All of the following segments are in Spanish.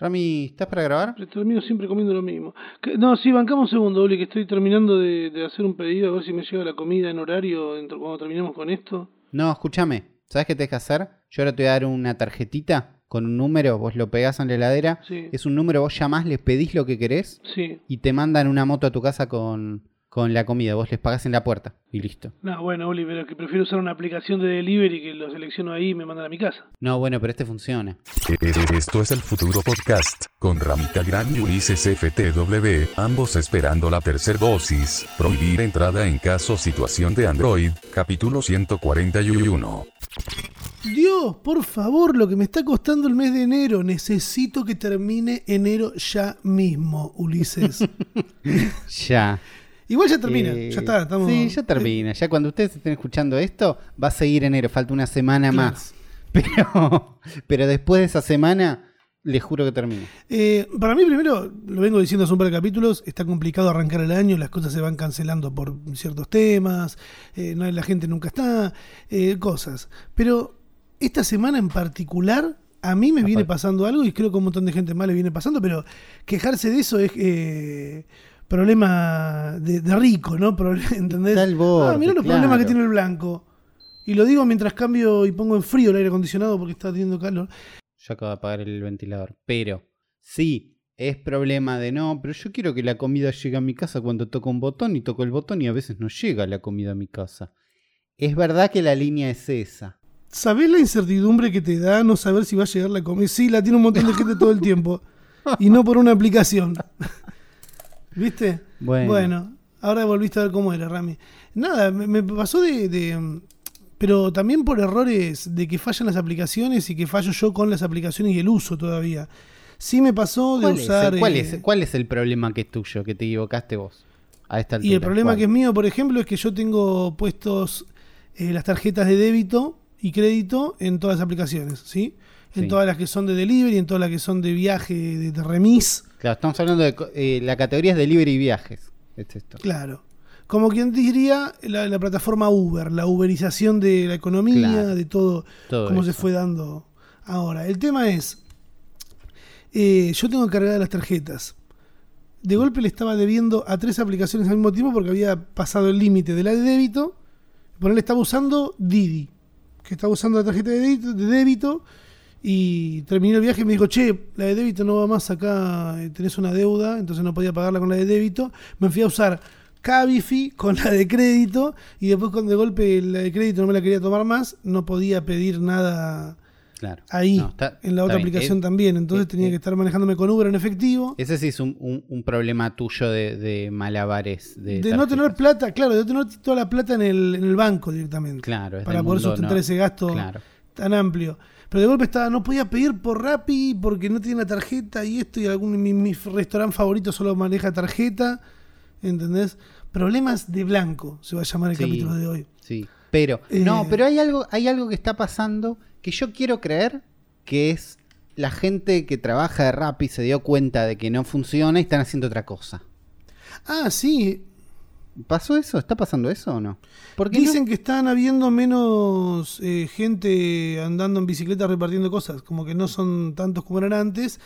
Rami, ¿estás para grabar? Termino siempre comiendo lo mismo. Que- no, sí, bancamos un segundo, Oli, que estoy terminando de, de hacer un pedido, a ver si me llega la comida en horario dentro, cuando terminemos con esto. No, escúchame. ¿Sabes qué tenés que hacer? Yo ahora te voy a dar una tarjetita con un número, vos lo pegás en la heladera. Sí. Es un número, vos llamás, les pedís lo que querés Sí. y te mandan una moto a tu casa con, con la comida. Vos les pagás en la puerta y listo. No, bueno, Oli, pero que prefiero usar una aplicación de delivery que lo selecciono ahí y me mandan a mi casa. No, bueno, pero este funciona. Esto es el futuro podcast, con Ramita Gran y Ulises FTW, ambos esperando la tercera dosis, prohibir entrada en caso situación de Android, capítulo 141. Dios, por favor, lo que me está costando el mes de enero. Necesito que termine enero ya mismo, Ulises. Ya. Igual ya termina, Eh, ya está. Estamos, Sí, ya termina. Ya cuando ustedes estén escuchando esto, va a seguir enero. Falta una semana Claro. más. Pero, pero después de esa semana, les juro que termina. Eh, para mí, primero, lo vengo diciendo hace un par de capítulos, está complicado arrancar el año, las cosas se van cancelando por ciertos temas, eh, no, la gente nunca está, eh, cosas. Pero esta semana en particular, a mí me viene pasando algo y creo que a un montón de gente más le viene pasando, pero quejarse de eso es eh, problema de, de rico, ¿no? ¿Entendés? Está al borde, ah, mirá los claro. problemas que tiene el blanco. Y lo digo mientras cambio y pongo en frío el aire acondicionado porque está teniendo calor. Yo acabo de apagar el ventilador. Pero, sí, es problema de no, pero yo quiero que la comida llegue a mi casa cuando toco un botón y toco el botón y a veces no llega la comida a mi casa. Es verdad que la línea es esa. ¿Sabés la incertidumbre que te da no saber si va a llegar la comida? Sí, la tiene un montón de gente todo el tiempo. Y no por una aplicación. ¿Viste? Bueno. ahora volviste a ver cómo era, Rami. Nada, me, me pasó de, de, Pero también por errores de que fallan las aplicaciones y que fallo yo con las aplicaciones y el uso todavía. Sí me pasó de ¿Cuál, es, usar... cuál, eh, es, cuál es el problema que es tuyo, que te equivocaste vos? A esta altura. Y el problema ¿Cuál? que es mío, por ejemplo, es que yo tengo puestos eh, las tarjetas de débito y crédito en todas las aplicaciones, ¿sí? En Sí. todas las que son de delivery, en todas las que son de viaje, de, de remis, Claro, estamos hablando de... eh, la categoría es delivery y viajes. Es esto. claro. Como quien diría la, la plataforma Uber, la uberización de la economía, Claro. de todo, Todo cómo se fue dando ahora. El tema es, eh, yo tengo cargadas las tarjetas. De golpe le estaba debiendo a tres aplicaciones al mismo tiempo porque había pasado el límite de la de débito. Por él estaba usando Didi, que estaba usando la tarjeta de débito, de débito y terminé el viaje y me dijo, che, la de débito no va más acá, eh, tenés una deuda, entonces no podía pagarla con la de débito. Me fui a usar Cabify con la de crédito y después cuando de golpe la de crédito no me la quería tomar más, no podía pedir nada Claro. ahí No, está- en la otra aplicación Es- también. Entonces tenía que estar manejándome con Uber en efectivo. Ese sí es un, un- un problema tuyo de, de malabares. De, De no tener plata, claro, de no tener toda la plata en el, en el banco directamente. Claro, es para poder mundo, sustentar no. ese gasto Claro. Tan amplio. Pero de golpe estaba, no podía pedir por Rappi porque no tiene la tarjeta y esto y algún mi, mi restaurante favorito solo maneja tarjeta. ¿Entendés? Problemas de blanco se va a llamar el Sí. capítulo de hoy. Sí, pero Eh. no, pero hay algo, hay algo que está pasando que yo quiero creer que es la gente que trabaja de Rappi se dio cuenta de que no funciona y están haciendo otra cosa. Ah, sí. ¿Pasó eso? ¿Está pasando eso o no? Porque Dicen que están habiendo menos eh, gente andando en bicicleta repartiendo cosas, como que no son tantos como eran antes,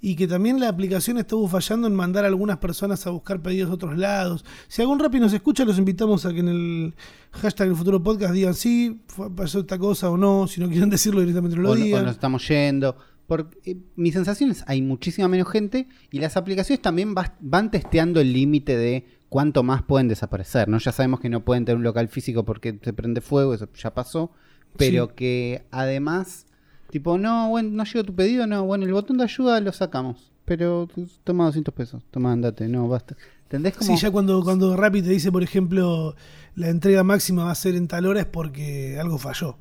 y que también la aplicación estuvo fallando en mandar a algunas personas a buscar pedidos de otros lados. Si algún Rappi nos escucha, los invitamos a que en el hashtag el futuro podcast digan sí, pasó esta cosa o no, si no quieren decirlo directamente no lo o, no- o digan. nos estamos yendo. Por, eh, mi sensación es hay muchísima menos gente y las aplicaciones también vas- van testeando el límite de cuánto más pueden desaparecer. ¿no? Ya sabemos que no pueden tener un local físico porque se prende fuego, eso ya pasó. Pero Sí. que además, tipo, no, bueno, no llegó tu pedido, no, bueno, el botón de ayuda lo sacamos. Pero toma 200 pesos, toma, andate, no, basta. ¿Entendés? Como, Sí, ya cuando, cuando Rappi te dice, por ejemplo, la entrega máxima va a ser en tal hora es porque algo falló.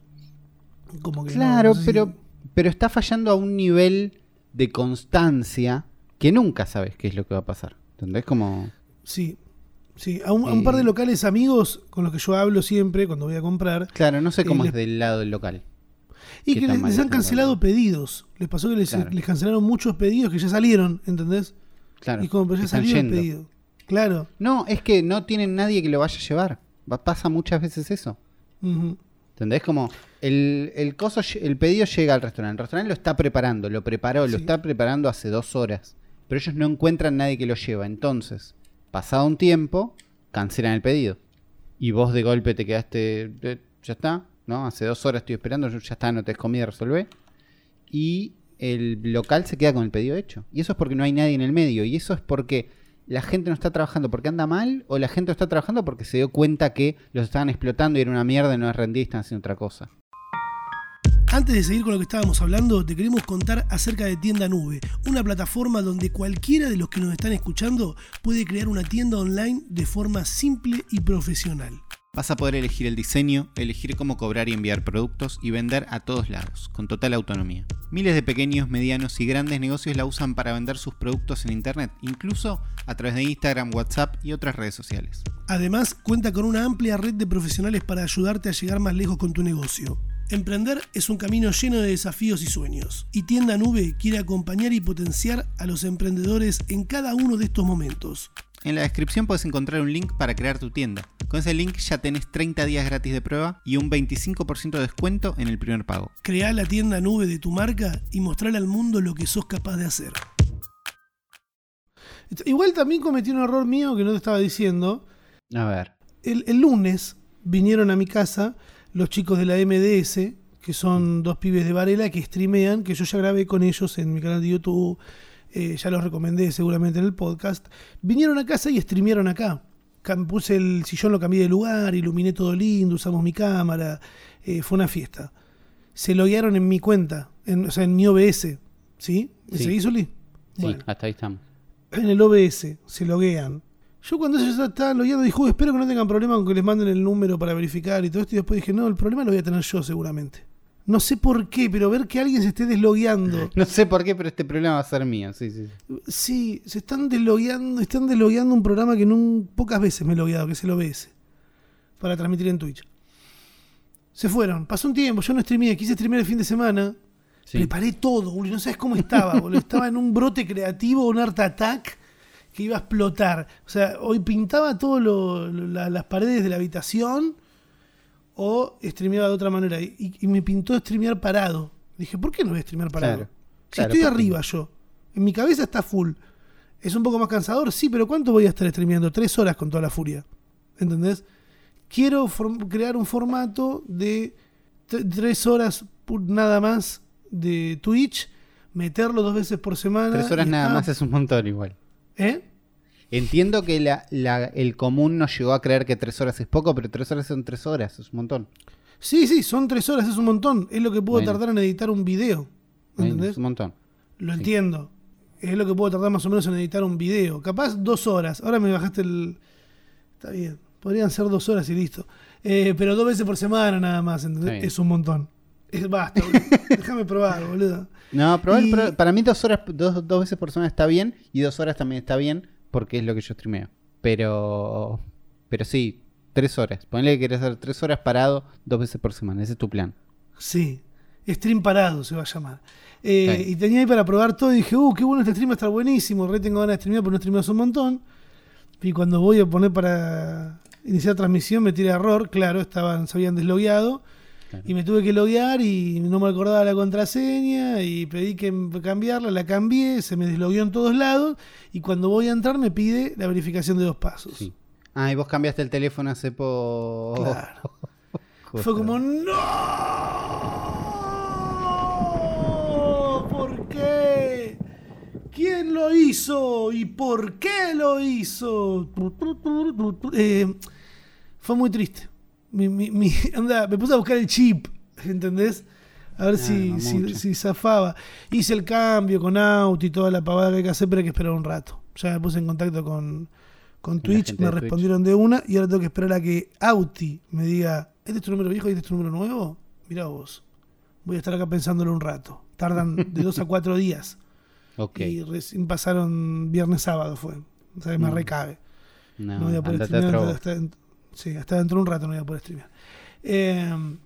Como que no- Claro, no sé si- pero, pero está fallando a un nivel de constancia que nunca sabes qué es lo que va a pasar. ¿Entendés? Como... Sí, sí. A un, a un par de Eh. locales amigos con los que yo hablo siempre cuando voy a comprar. Claro, no sé cómo Eh, es del lado del local. Y ¿Qué que les, han cancelado pedidos. Les pasó que les, Claro. les cancelaron muchos pedidos que ya salieron, ¿entendés? Claro. y como, pero ya salió el pedido. Claro. No, es que no tienen nadie que lo vaya a llevar. Va- pasa muchas veces eso. Ujú. ¿Entendés? Como El, el, coso, lle- el pedido llega al restaurante. El restaurante lo está preparando, lo preparó, lo está preparando hace dos horas. Pero ellos no encuentran nadie que lo lleva. Entonces, pasado un tiempo, cancelan el pedido. Y vos de golpe te quedaste. eh, Ya está, ¿no? Hace dos horas estoy esperando, ya está, no te comida, resolvé. Y el local se queda con el pedido hecho. Y eso es porque no hay nadie en el medio. Y eso es porque la gente no está trabajando porque anda mal, o la gente no está trabajando porque se dio cuenta que los estaban explotando y era una mierda y no les rendía y están haciendo otra cosa. Antes de seguir con lo que estábamos hablando, te queremos contar acerca de Tienda Nube, una plataforma donde cualquiera de los que nos están escuchando puede crear una tienda online de forma simple y profesional. Vas a poder elegir el diseño, elegir cómo cobrar y enviar productos y vender a todos lados, con total autonomía. Miles de pequeños, medianos y grandes negocios la usan para vender sus productos en Internet, incluso a través de Instagram, WhatsApp y otras redes sociales. Además, cuenta con una amplia red de profesionales para ayudarte a llegar más lejos con tu negocio. Emprender es un camino lleno de desafíos y sueños, y Tienda Nube quiere acompañar y potenciar a los emprendedores en cada uno de estos momentos. En la descripción puedes encontrar un link para crear tu tienda. Con ese link ya tenés 30 días gratis de prueba y un 25% de descuento en el primer pago. Crea la tienda nube de tu marca y mostrarle al mundo lo que sos capaz de hacer. Igual también cometí un error mío que no te estaba diciendo. A ver. El, el lunes vinieron a mi casa los chicos de la MDS, que son dos pibes de Varela que streamean, que yo ya grabé con ellos en mi canal de YouTube, eh, ya los recomendé seguramente en el podcast. Vinieron a casa y streamearon acá. Puse el sillón, lo cambié de lugar, iluminé todo lindo, usamos mi cámara, eh, fue una fiesta. Se loguearon en mi cuenta, en, o sea, en mi OBS, ¿sí? ¿Me Sí. seguís, Uli? Sí, hasta ahí estamos. en el OBS, se loguean. Yo cuando ellos estaban logueando dije, "Uy, espero que no tengan problema con que les manden el número para verificar y todo esto. Y después dije, no, el problema lo voy a tener yo seguramente. No sé por qué, pero ver que alguien se esté deslogueando. No sé por qué, pero este problema va a ser mío. Sí, sí. sí. Sí, se están deslogueando, están deslogueando un programa que no, pocas veces me he logueado, que es el OBS, para transmitir en Twitch. Se fueron, pasó un tiempo, yo no streameé, quise streamear el fin de semana, Sí. Preparé todo, boludo. No sabes cómo estaba, boludo. Estaba en un brote creativo, un art attack que iba a explotar. O sea, hoy pintaba lo- la- las paredes de la habitación o streameaba de otra manera. Y, y- me pintó streamear parado. Dije, ¿por qué no voy a streamear parado? Claro, si claro, estoy ¿por qué arriba yo. En mi cabeza está full. ¿Es un poco más cansador? Sí, pero ¿cuánto voy a estar streameando? Tres horas con toda la furia. ¿Entendés? Quiero crear un formato de tres horas nada más de Twitch, meterlo dos veces por semana. Tres horas nada más es un montón igual. ¿Eh? Entiendo que la- la- el común nos llegó a creer que tres horas es poco, pero tres horas son tres horas, es un montón. Sí, sí, son tres horas, es un montón. Es lo que puedo Bueno. tardar en editar un video. Bueno, ¿Entendés? es un montón. Lo entiendo. Es lo que puedo tardar más o menos en editar un video. Capaz dos horas. Ahora me bajaste el. Está bien. Podrían ser dos horas y listo. Eh, pero dos veces por semana nada más, ¿entendés? Es un montón. Es basta, boludo. Déjame probar, boludo. No, pero, Y- para mí dos horas, dos, dos veces por semana está bien y dos horas también está bien porque es lo que yo streameo. Pero, pero sí, tres horas. Ponle que querés hacer tres horas parado dos veces por semana. Ese es tu plan. Sí. Stream parado se va a llamar. Eh. Y tenía ahí para probar todo y dije, uh, qué bueno este stream, va a estar buenísimo. Re tengo ganas de streamear, pero no streameo hace un montón. Y cuando voy a poner para iniciar transmisión me tira error. Claro, estaban, se habían deslogueado. Claro. Y me tuve que loguear y no me acordaba la contraseña y pedí que cambiarla, la cambié, se me deslogueó en todos lados y cuando voy a entrar me pide la verificación de dos pasos. Sí. Ah, y vos cambiaste el teléfono hace poco. Claro. Fue como, ¡No! ¿Por qué? ¿Quién lo hizo? ¿Y por qué lo hizo? Eh, fue muy triste. Mi, mi- mi- anda, me puse a buscar el chip, ¿entendés? A ver Ah, si, no si, si zafaba. Hice el cambio con Auto y toda la pavada que hay que hacer, pero hay que esperar un rato. Ya me puse en contacto con, con Twitch, me de Twitch. respondieron de una y ahora tengo que esperar a que Auti me diga, ¿este es tu número viejo y este es tu número nuevo? Mirá vos. Voy a estar acá pensándolo un rato. Tardan de dos a cuatro días. Ok. Y recién pasaron viernes, sábado fue. O sea, me Mm. recabe. No, No voy a poder sí, hasta dentro de un rato no voy a poder streamear. Eh,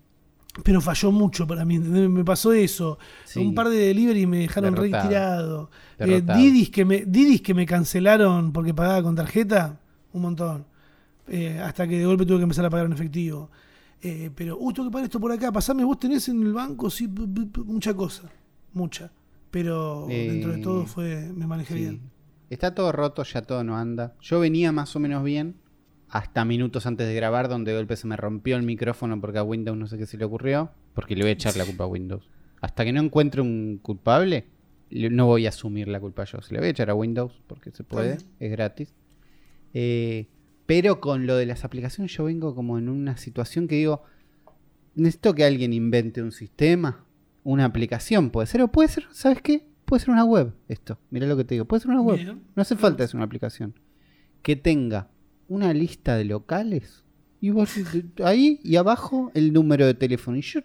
pero falló mucho para mí. Me pasó eso. Sí. Un par de delivery me dejaron re Derrotado. tirado. Eh. Didis, que me, Didis que me cancelaron porque pagaba con tarjeta, un montón. Eh, hasta que de golpe tuve que empezar a pagar en efectivo. Eh, pero, uh, tengo que pagar esto por acá, pasame, vos tenés en el banco, sí, mucha cosa, mucha. Pero Eh, dentro de todo fue, me manejé Sí. bien. Está todo roto, ya todo no anda. Yo venía más o menos bien hasta minutos antes de grabar, donde de golpe se me rompió el micrófono porque a Windows no sé qué se le ocurrió. Porque le voy a echar la culpa a Windows. Hasta que no encuentre un culpable, le- no voy a asumir la culpa yo. Se le voy a echar a Windows porque se puede, es gratis. Eh, pero con lo de las aplicaciones, yo vengo como en una situación que digo: necesito que alguien invente un sistema, una aplicación, puede ser, o puede ser, ¿sabes qué? Puede ser una web esto. Mira lo que te digo, puede ser una web. No hace falta es una aplicación. Que tenga una lista de locales y vos ahí y abajo el número de teléfono. Y yo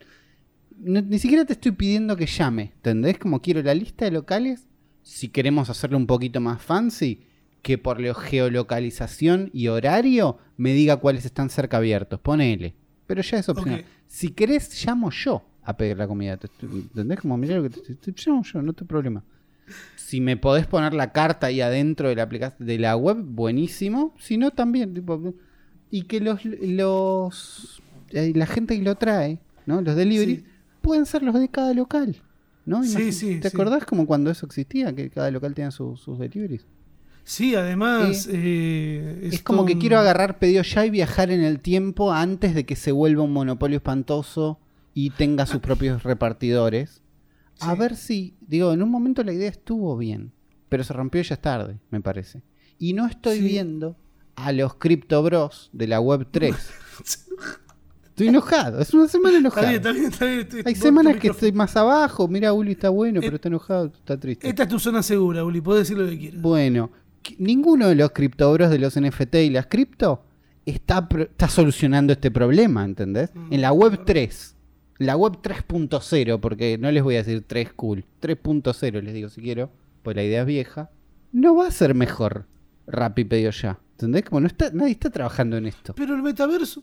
no- ni siquiera te estoy pidiendo que llame, ¿entendés? Como quiero la lista de locales, si queremos hacerlo un poquito más fancy, que por la geolocalización y horario me diga cuáles están cerca abiertos. Ponele. Pero ya es opcional. Si querés, llamo yo a pedir la comida. ¿Entendés? Como mirá lo que te estoy- te llamo yo, no te problema. Si me podés poner la carta ahí adentro de la aplicación de la web, buenísimo. Si no, también. tipo, y que los, los eh, la gente que lo trae, ¿no? Los deliveries, Sí. pueden ser los de cada local. ¿no? Sí, sí, ¿Te acordás como cuando eso existía? Que cada local tenía su- sus deliveries. Sí, además. eh, Es como que quiero agarrar pedido ya y viajar en el tiempo antes de que se vuelva un monopolio espantoso y tenga sus propios repartidores. A ver si, digo, en un momento la idea estuvo bien, pero se rompió ya tarde, me parece. Y no estoy Sí. viendo a los Crypto Bros de la Web 3. estoy enojado, es una semana Está enojado. bien, está bien, está bien. Hay semanas que estoy más abajo, mira, Uli está bueno, Eh, pero está enojado, está triste. Esta es tu zona segura, Uli, podés decir lo que quieras. Bueno, ninguno de los criptobros de los NFT y las cripto está, está solucionando este problema, ¿entendés? Mm, En la web 3, la web 3.0, porque no les voy a decir 3 cool, 3.0 les digo si quiero, pues la idea es vieja, no va a ser mejor Rappi pedido ya, ¿entendés? Como no está, nadie está trabajando en esto. Pero el metaverso.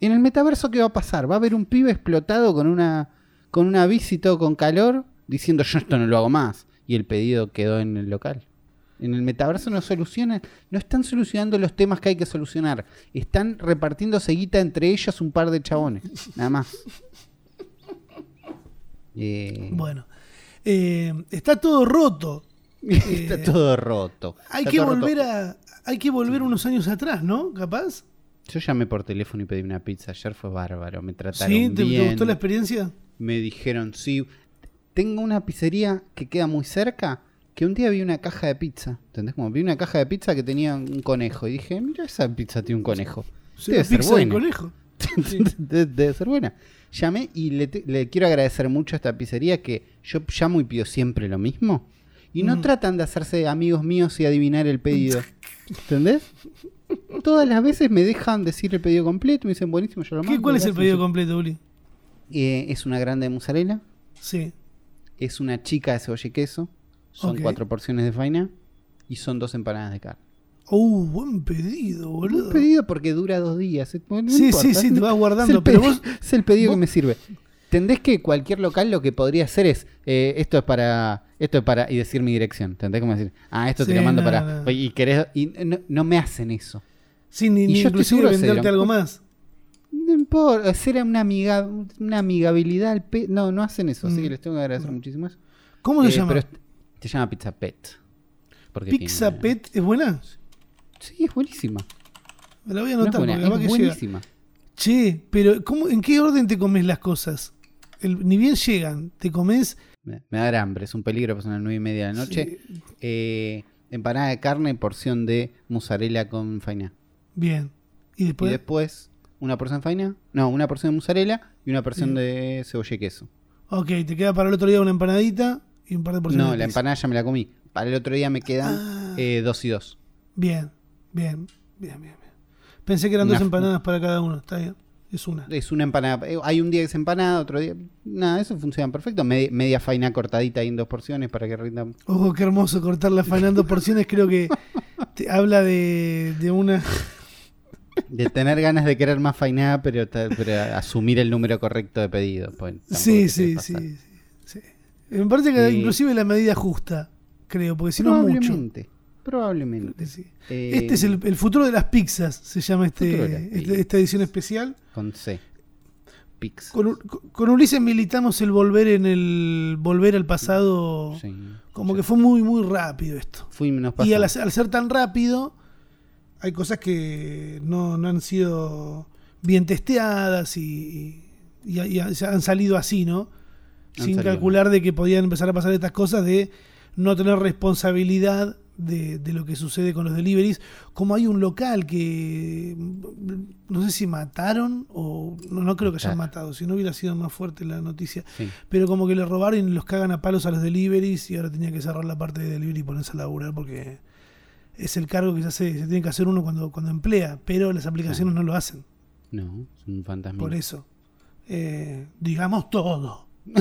En el metaverso, ¿qué va a pasar? Va a haber un pibe explotado con una, con una bici todo con calor, diciendo yo esto no lo hago más. Y el pedido quedó en el local. En el metaverso no solucionan, no están solucionando los temas que hay que solucionar. Están repartiendo guita entre ellos un par de chabones. Nada más. Eh, Bueno. Eh, está todo roto. está todo roto. Hay Está que roto. volver a. Hay que volver unos años atrás, ¿no? Capaz. Yo llamé por teléfono y pedí una pizza. Ayer fue bárbaro. Me trataron ¿Sí? ¿Te, te bien. gustó la experiencia? Me dijeron, sí, tengo una pizzería que queda muy cerca, que un día vi una caja de pizza, ¿entendés? Como vi una caja de pizza que tenía un conejo y dije, mira, esa pizza tiene un conejo. Sí, Debe ser de conejo. Debe ser buena. Llamé y le, quiero agradecer mucho a esta pizzería que yo llamo y pido siempre lo mismo. Y no Mm. tratan de hacerse amigos míos y adivinar el pedido. ¿Entendés? Todas las veces me dejan decir el pedido completo, me dicen buenísimo, yo lo ¿Qué, mando. ¿Cuál es el gracias". pedido completo, Uli? Eh, es una grande de mozzarella, Sí. es una chica de cebolla y queso, son cuatro porciones de faina y son dos empanadas de carne. Uh, buen pedido, boludo. Un pedido porque dura dos días. eh, no Sí, importa, sí, sí, es- te vas es guardando, el pero pedi- vos- es el pedido vos- que me sirve. ¿Entendés que cualquier local lo que podría hacer es eh, esto es para esto es para y decir mi dirección? ¿Entendés cómo decir? Ah, esto te Sí, lo mando no, para no. y querés y no, no me hacen eso. Sí, ni, Y ni yo inclusive venderte algo más. No importa, hacer una amiga una amigabilidad al pe- no, no hacen eso, así Mm. que les tengo que agradecer muchísimo eso. ¿Cómo se Eh, llama? pero se llama Pizza Pet. Porque ¿Pizza tiene- Pet es buena? Sí, es buenísima. Me la voy a No es anotar buena, porque es que llega. buenísima. Che, pero ¿cómo, ¿en qué orden te comes las cosas? El- ni bien llegan, te comes. Me, me da hambre, es un peligro, pues son las nueve y media de la noche. Eh, empanada de carne, porción de mozzarella con faina. Bien. Y Y después. después, una porción de faina, no, una porción de mozzarella y una porción Bien. de cebolla y queso. Ok, te queda para el otro día una empanadita y un par de porciones. No, de la empanada ya me la comí. Para el otro día me quedan Ah. eh, dos y dos. Bien, bien, bien, bien. bien. Pensé que eran dos empanadas para cada uno. Está bien. Es una. Es una empanada. eh, Hay un día que es empanada, otro día. Nada, eso funciona perfecto. Media, media faina cortadita ahí en dos porciones para que rinda. Oh, qué hermoso cortar la faina en dos porciones. Creo que te habla de, de una. De tener ganas de querer más fainada, pero, pero asumir el número correcto de pedido. pues, Sí, sí, sí, sí, sí. Me parece que Sí. inclusive la medida justa, creo, porque si no es mucho. Probablemente. Sí. Eh, Este es el, el futuro de las pizzas, se llama este, este- pizzas. esta edición especial. Con C. pics. Con, con Ulises militamos el volver en el volver al pasado. Sí. Como que fue muy, muy rápido esto. Y al, ser tan rápido, hay cosas que no, no han sido bien testeadas y, y- y han salido así, ¿no? Han Sin salido calcular de que podían empezar a pasar estas cosas de no tener responsabilidad de, de lo que sucede con los deliveries. Como hay un local que no sé si mataron o no, no creo que hayan Claro. matado, si no hubiera sido más fuerte la noticia. Sí. Pero como que le robaron y los cagan a palos a los deliveries y ahora tenía que cerrar la parte de delivery y ponerse a laburar porque es el cargo que se, hace, se tiene que hacer uno cuando, cuando emplea, pero las aplicaciones no lo hacen. No, es un fantasma. Por eso. Eh, digamos todo.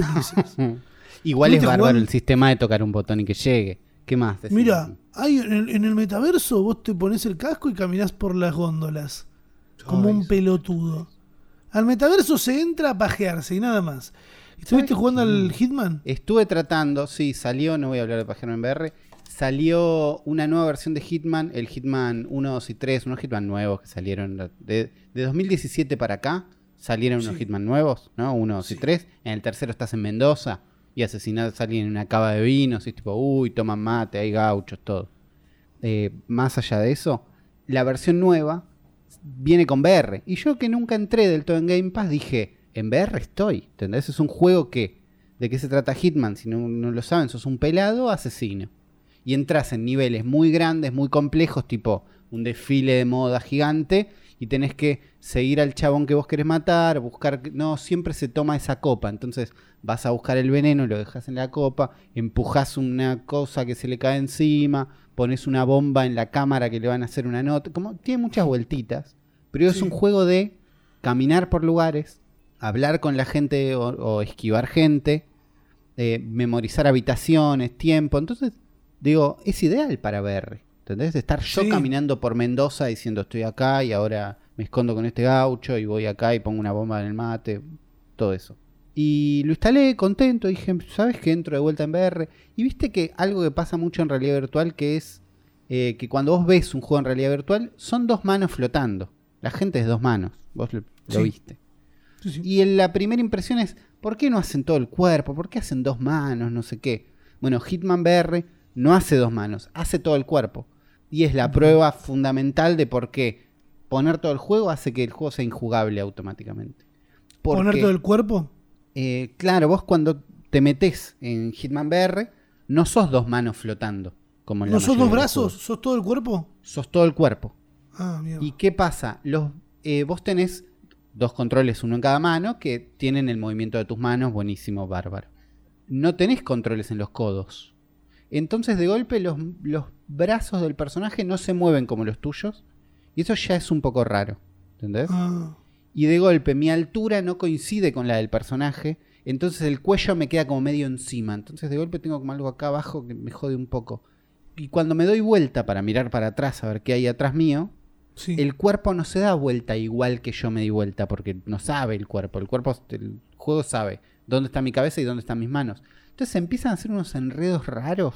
Igual es ¿Tuviste bárbaro el sistema de tocar un botón y que llegue. ¿Qué más? Mira, hay en, el, en el metaverso vos te pones el casco y caminás por las góndolas. Como un pelotudo. Al metaverso se entra a pajearse y nada más. ¿Estuviste ¿Sabes jugando al Hitman? Estuve tratando, sí, salió, no voy a hablar de Pajero en VR, salió una nueva versión de Hitman, el Hitman 1, 2 y 3, unos Hitman nuevos que salieron de, de 2017 para acá, salieron unos Sí. Hitman nuevos, ¿no? 1, 2 y Sí. 3, en el tercero estás en Mendoza y asesinás a alguien en una cava de vinos es tipo, uy, toman mate, hay gauchos, todo. Eh, más allá de eso, la versión nueva viene con VR. Y yo que nunca entré del todo en Game Pass dije, en VR estoy. ¿Entendés? Es un juego que, ¿de qué se trata Hitman? Si no, no lo saben, sos un pelado asesino. Y entras en niveles muy grandes, muy complejos, tipo un desfile de moda gigante, y tenés que seguir al chabón que vos querés matar, buscar... No, siempre se toma esa copa. Entonces vas a buscar el veneno, lo dejas en la copa, empujas una cosa que se le cae encima, pones una bomba en la cámara que le van a hacer una nota. Como tiene muchas vueltitas, pero es un juego de caminar por lugares, hablar con la gente o, o esquivar gente, eh, memorizar habitaciones, tiempo. Entonces, digo, es ideal para VR. ¿Entendés? Estar yo Sí. caminando por Mendoza diciendo estoy acá y ahora me escondo con este gaucho y voy acá y pongo una bomba en el mate, todo eso. Y lo instalé contento, dije, ¿sabes que entro de vuelta en VR? Y viste que algo que pasa mucho en realidad virtual que es eh, que cuando vos ves un juego en realidad virtual son dos manos flotando. La gente es dos manos, vos lo, lo Sí. viste. Sí. Y en la primera impresión es, ¿por qué no hacen todo el cuerpo? ¿Por qué hacen dos manos? No sé qué. Bueno, Hitman VR no hace dos manos, hace todo el cuerpo. Y es la prueba fundamental de por qué poner todo el juego hace que el juego sea injugable automáticamente. ¿Poner todo el cuerpo? eh, claro, vos cuando te metes en Hitman VR, no sos dos manos flotando. Como en la ¿No sos dos brazos? ¿Sos todo el cuerpo? Sos todo el cuerpo. Ah, mierda. ¿Y qué pasa? Los, eh, vos tenés dos controles, uno en cada mano, que tienen el movimiento de tus manos, buenísimo, bárbaro. No tenés controles en los codos. Entonces, de golpe, los, los brazos del personaje no se mueven como los tuyos. Y eso ya es un poco raro. ¿Entendés? Ah, Y de golpe, mi altura no coincide con la del personaje. Entonces, el cuello me queda como medio encima. Entonces, de golpe, tengo como algo acá abajo que me jode un poco. Y cuando me doy vuelta para mirar para atrás a ver qué hay atrás mío, sí. el cuerpo no se da vuelta igual que yo me di vuelta, porque no sabe el cuerpo. El cuerpo, el juego sabe dónde está mi cabeza y dónde están mis manos. Entonces empiezan a hacer unos enredos raros,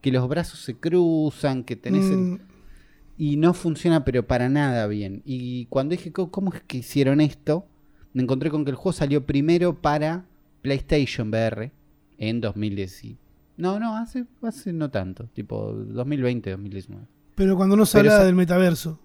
que los brazos se cruzan, que tenés el... Mm, Y no funciona pero para nada bien. Y cuando dije, "¿Cómo- ¿cómo es que hicieron esto? Me encontré con que el juego salió primero para PlayStation VR en 2010. No, no, hace, hace no tanto, tipo 2020, 2019. pero cuando no se habla del metaverso.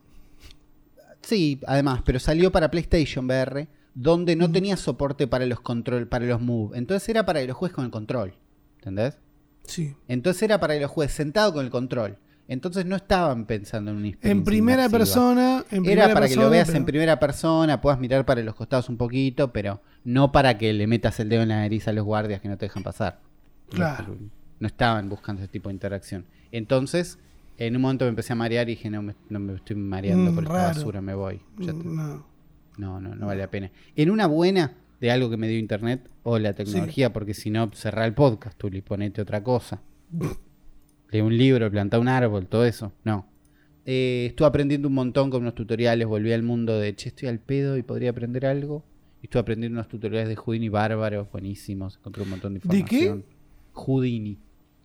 Sí, además, pero salió para PlayStation VR, donde no tenía soporte para los control, para los move. Entonces era para que los juegues con el control. ¿Entendés? Sí. Entonces era para que los juegues sentado con el control. Entonces no estaban pensando en experiencia En primera persona. En primera Era para que lo veas pero- en primera persona, puedas mirar para los costados un poquito, pero no para que le metas el dedo en la nariz a los guardias que no te dejan pasar. Claro. No estaban buscando ese tipo de interacción. Entonces, en un momento me empecé a marear y dije, no me, no me estoy mareando Mm, por esta basura, me voy. Ya está. No. No, no, no vale la pena. En una buena de algo que me dio internet o la tecnología, porque si no, cerrá el podcast, tú y ponete otra cosa. Lee un libro, planta un árbol, todo eso. No. Eh, estuve aprendiendo un montón con unos tutoriales, volví al mundo de, che, estoy al pedo y podría aprender algo. Y estuve aprendiendo unos tutoriales de Houdini bárbaros, buenísimos. Encontré un montón de ¿De qué? información. Houdini.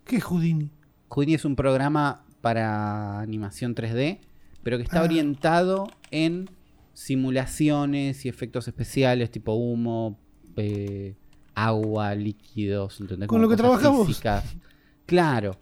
¿Qué es Houdini? Houdini es un programa para animación 3D, pero que está Ah. orientado en simulaciones y efectos especiales tipo humo, eh, agua, líquidos, ¿entendés? Con Como lo que trabajamos. físicas. Claro,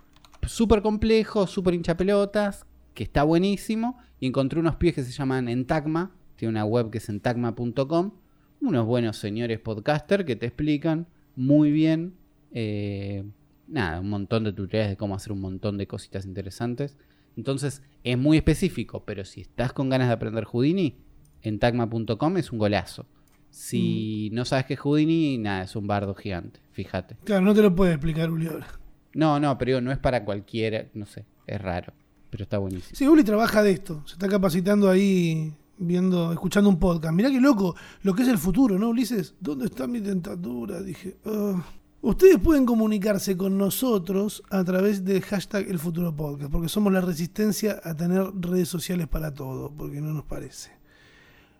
súper complejo, súper hinchapelotas, que está buenísimo. Y encontré unos pies que se llaman Entagma, tiene una web que es entagma.com, unos buenos señores podcaster que te explican muy bien, eh, nada, un montón de tutoriales de cómo hacer un montón de cositas interesantes. Entonces es muy específico, pero si estás con ganas de aprender Houdini, entagma.com es un golazo. Si Mm. no sabes qué es Houdini, nada, es un bardo gigante, fíjate. Claro, no te lo puede explicar Uli ahora. No, no, pero digo, no es para cualquiera, no sé, es raro, pero está buenísimo. Sí, Uli trabaja de esto. Se está capacitando ahí, viendo, escuchando un podcast. Mirá qué loco lo que es el futuro, ¿no, Ulises? ¿Dónde está mi dentadura? Dije. "Ah". Ustedes pueden comunicarse con nosotros a través del hashtag El Futuro Podcast, porque somos la resistencia a tener redes sociales para todo, porque no nos parece.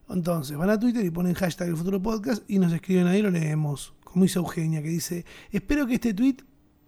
Entonces, van a Twitter y ponen hashtag El Futuro Podcast y nos escriben ahí, lo leemos. Como hizo Eugenia, que dice, espero que este tweet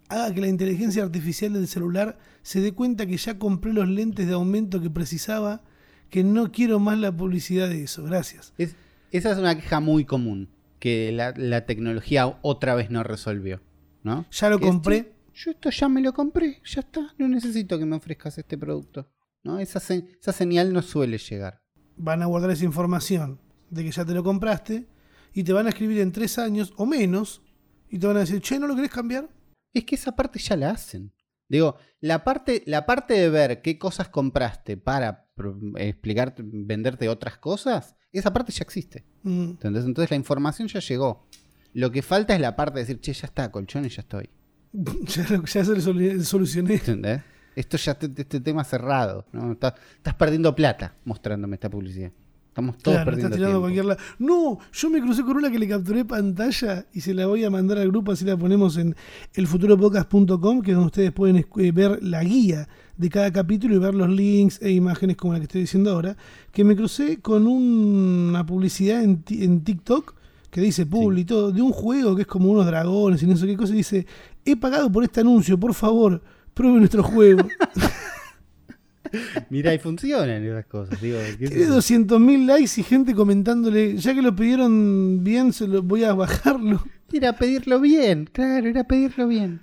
haga que la inteligencia artificial del celular se dé cuenta que ya compré los lentes de aumento que precisaba, que no quiero más la publicidad de eso. Gracias. Es- esa es una queja muy común, que la, la tecnología otra vez no resolvió, ¿no? Ya lo Que es, compré. "Che, yo esto ya me lo compré, ya está, no necesito que me ofrezcas este producto, ¿no? Esa señal no suele llegar. Van a guardar esa información de que ya te lo compraste y te van a escribir en tres años o menos y te van a decir, che, ¿no lo querés cambiar? Es que esa parte ya la hacen. Digo, la parte, la parte de ver qué cosas compraste para explicarte, venderte otras cosas, esa parte ya existe. Mm. ¿entendés? Entonces la información ya llegó. Lo que falta es la parte de decir, che, ya está, colchones, ya estoy. ya, ya se lo solu- solucioné. ¿Entendés? Esto ya, este, este tema cerrado. ¿no? Está- estás perdiendo plata mostrándome esta publicidad. Estamos todos Claro, estás perdiendo cualquier lado. No, yo me crucé con una que le capturé pantalla y se la voy a mandar al grupo, así la ponemos en elfuturopodcast.com, que es donde ustedes pueden eh, ver la guía de cada capítulo y ver los links e imágenes como la que estoy diciendo ahora. Que me crucé con un- una publicidad en, en TikTok que dice Publi y todo, de un juego que es como unos dragones y no sé qué cosa, y dice, he pagado por este anuncio, por favor, pruebe nuestro juego. Mirá, y funcionan esas cosas. Digo, ¿qué Tiene sé yo? 200.000 likes y gente comentándole, ya que lo pidieron bien, se lo voy a bajarlo. Era pedirlo bien, claro, era pedirlo bien.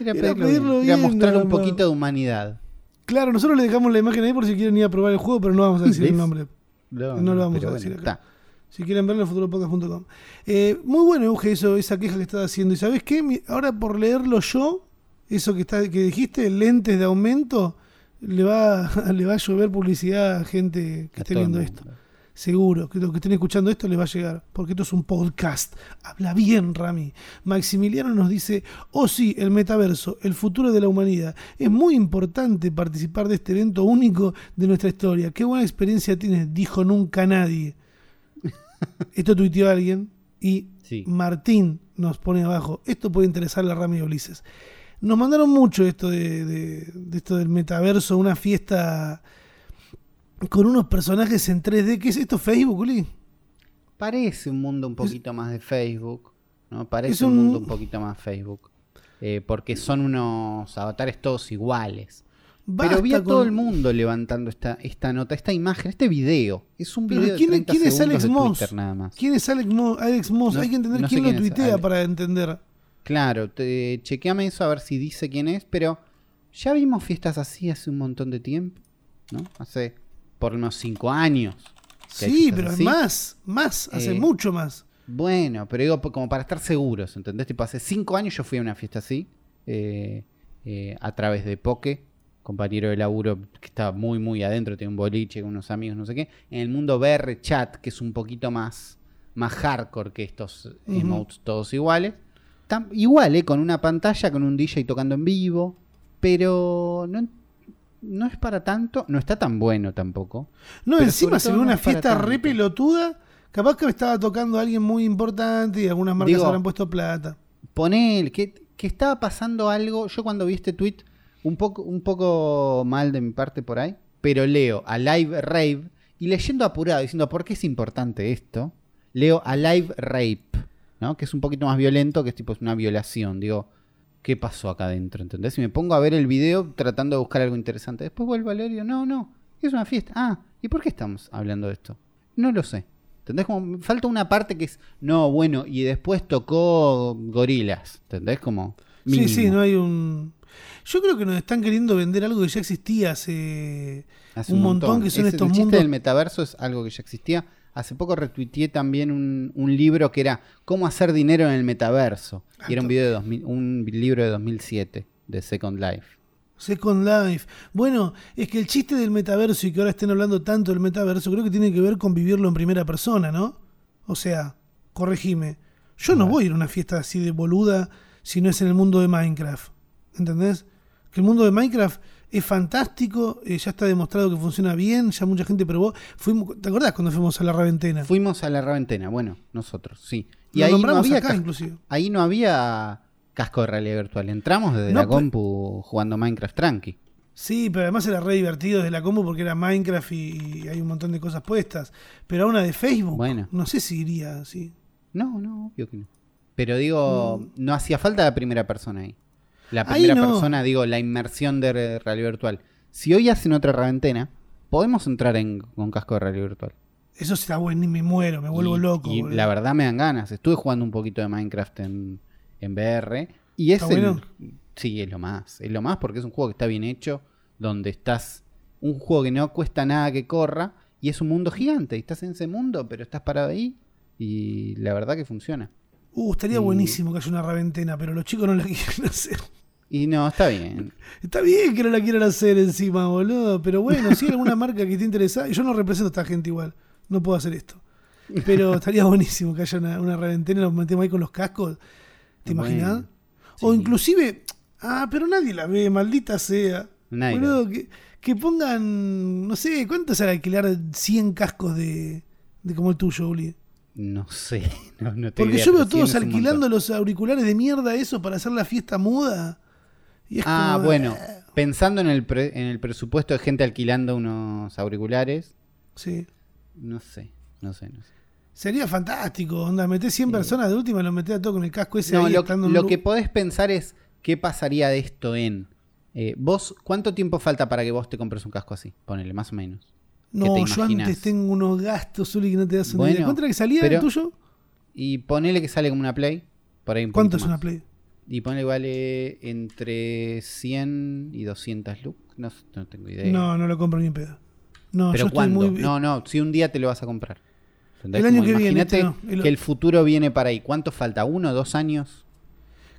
Era Era pedirlo, pedirlo bien. Era mostrar un poquito de humanidad. Claro, nosotros le dejamos la imagen ahí por si quieren ir a probar el juego, pero no vamos a decir el nombre. No, No lo vamos a bueno, decir acá. está. Si quieren verlo futuropodcast.com. Eh, muy bueno, Euge, eso, esa queja que estás haciendo. ¿Y sabes qué? Mi- Ahora por leerlo yo, eso que está que dijiste, lentes de aumento, le va, le va a llover publicidad a gente que A esté viendo esto. Seguro que los que estén escuchando esto les va a llegar, porque esto es un podcast. Habla bien, Rami. Maximiliano nos dice, oh sí, el metaverso, el futuro de la humanidad. Es muy importante participar de este evento único de nuestra historia. Qué buena experiencia tienes, dijo nunca nadie. Esto tuiteó alguien y Sí. Martín nos pone abajo, esto puede interesarle a Rami Ulises. Nos mandaron mucho esto de, de- de esto del metaverso, una fiesta con unos personajes en 3D. ¿Qué es esto, Facebook, Uli? Parece un mundo un poquito más de Facebook, ¿no? Parece un... un- mundo un poquito más Facebook. Eh, porque son unos avatares todos iguales. Pero vi a Basta todo con- el mundo levantando esta, esta nota, esta imagen, este video. Es un video ¿quién- de 30 quién es Alex Moss? Twitter nada más. ¿Quién es Alex Moss? Alex Moss? No- Hay que entender no quién lo quién es tuitea para entender. Claro, te, chequeame eso a ver si dice quién es, pero ya vimos fiestas así hace un montón de tiempo, ¿no? Hace por unos 5 años. Sí, pero es así. más, más, hace Eh, mucho más. Bueno, pero digo, como para estar seguros, ¿entendés? Tipo, hace cinco años yo fui a una fiesta así, eh, eh, a través de Poke, compañero de laburo que estaba muy, muy adentro, tiene un boliche con unos amigos, no sé qué. En el mundo BR Chat, que es un poquito más, más hardcore que estos emotes todos iguales. Igual, ¿eh? Con una pantalla, con un DJ tocando en vivo, pero no, no es para tanto, no está tan bueno tampoco. No, pero encima se ve una fiesta re pelotuda. Capaz que estaba tocando a alguien muy importante y algunas marcas Digo- habrán puesto plata. Ponele, que, que estaba pasando algo. Yo cuando vi este tweet, un poco, un poco mal de mi parte por ahí, pero leo a Live Rave y leyendo apurado, diciendo por qué es importante esto, leo a Live Rape, ¿no? Que es un poquito más violento, que es tipo es una violación. Digo, ¿qué pasó acá adentro? ¿Entendés? Y me pongo a ver el video tratando de buscar algo interesante. Después vuelvo a leer y digo, no, no, es una fiesta. Ah, ¿y por qué estamos hablando de esto? No lo sé. ¿Entendés? Como falta una parte que es, no, bueno, y después tocó gorilas. ¿Entendés? Como... Sí, sí, mínimo. no hay un... Yo creo que nos están queriendo vender algo que ya existía hace, Hace un montón, que son Ese- estos el chiste mundos... del metaverso es algo que ya existía. Hace poco retuiteé también un, un libro que era Cómo hacer dinero en el metaverso. Y era un, video de 2000 un libro de 2007 de Second Life. Second Life. Bueno, es que el chiste del metaverso y que ahora estén hablando tanto del metaverso, creo que tiene que ver con vivirlo en primera persona, ¿no? O sea, corregime. Yo no voy a ir a una fiesta así de boluda si no es en el mundo de Minecraft. ¿Entendés? Que el mundo de Minecraft es fantástico, eh, ya está demostrado que funciona bien, ya mucha gente probó. Fuimos, ¿Te acordás cuando fuimos a la Raventena? Fuimos a la Raventena, bueno, nosotros, sí. Y ahí no, había acá, cas- inclusive. ahí no había casco de realidad virtual. Entramos desde No, la compu jugando Minecraft tranqui. Sí, pero además era re divertido desde la combo porque era Minecraft y, y hay un montón de cosas puestas. Pero a una de Facebook, Bueno. no sé si iría así. No, no, obvio que no. Pero digo, no hacía falta la primera persona ahí. La primera no. persona, digo, la inmersión de re- realidad virtual. Si hoy hacen otra Raventena, podemos entrar en, con casco de realidad virtual. Eso está bueno, ni me muero, me vuelvo y, loco. Y boludo. la verdad me dan ganas. Estuve jugando un poquito de Minecraft en, en VR. Y es ¿Está el- bueno? Sí, es lo más. Es lo más porque es un juego que está bien hecho. Donde estás. Un juego que no cuesta nada que corra. Y es un mundo gigante. Y estás en ese mundo, pero estás parado ahí. Y la verdad que funciona. Uh, estaría y- buenísimo que haya una Raventena, pero los chicos no la quieren hacer. Y no, está bien. Está bien que no la quieran hacer encima, boludo. Pero bueno, si hay alguna marca que esté interesada. Yo no represento a esta gente igual. No puedo hacer esto. Pero estaría buenísimo que haya una, una Raventena y nos metemos ahí con los cascos. ¿Te Bueno, imaginas? O inclusive. Ah, pero nadie la ve, maldita sea. Nadie Boludo, que, que pongan. No sé, ¿cuánto sale alquilar 100 cascos de, de como el tuyo, Uli? No sé. No, no tengo Porque idea, yo veo todos 100 es un alquilando los auriculares de mierda eso para hacer la fiesta muda. Y es Ah, como, bueno. eh, Pensando en el, pre- en el presupuesto de gente alquilando unos auriculares. Sí. No sé. No sé, no sé. Sería fantástico, onda, metés 100 personas de última, lo metés a todo con el casco ese No, ahí lo, un que podés pensar es qué pasaría de esto en. eh, vos, ¿cuánto tiempo falta para que vos te compres un casco así? Ponele, más o menos. ¿Qué No, te yo antes tengo unos gastos, Uli, que no te das una Bueno, idea. ¿Cuánto era que salía pero- el tuyo? Y ponele que sale como una Play. Por ahí un ¿Cuánto es una. Play? Y que vale entre 100 y 200 lucas. No, no tengo idea. No, no lo compro ni en pedo. No, yo Pero estoy ¿cuándo? muy... No, no, si un día te lo vas a comprar. El año que viene, imagínate este no, el- que el futuro viene para ahí. ¿Cuánto falta? ¿Uno, dos años?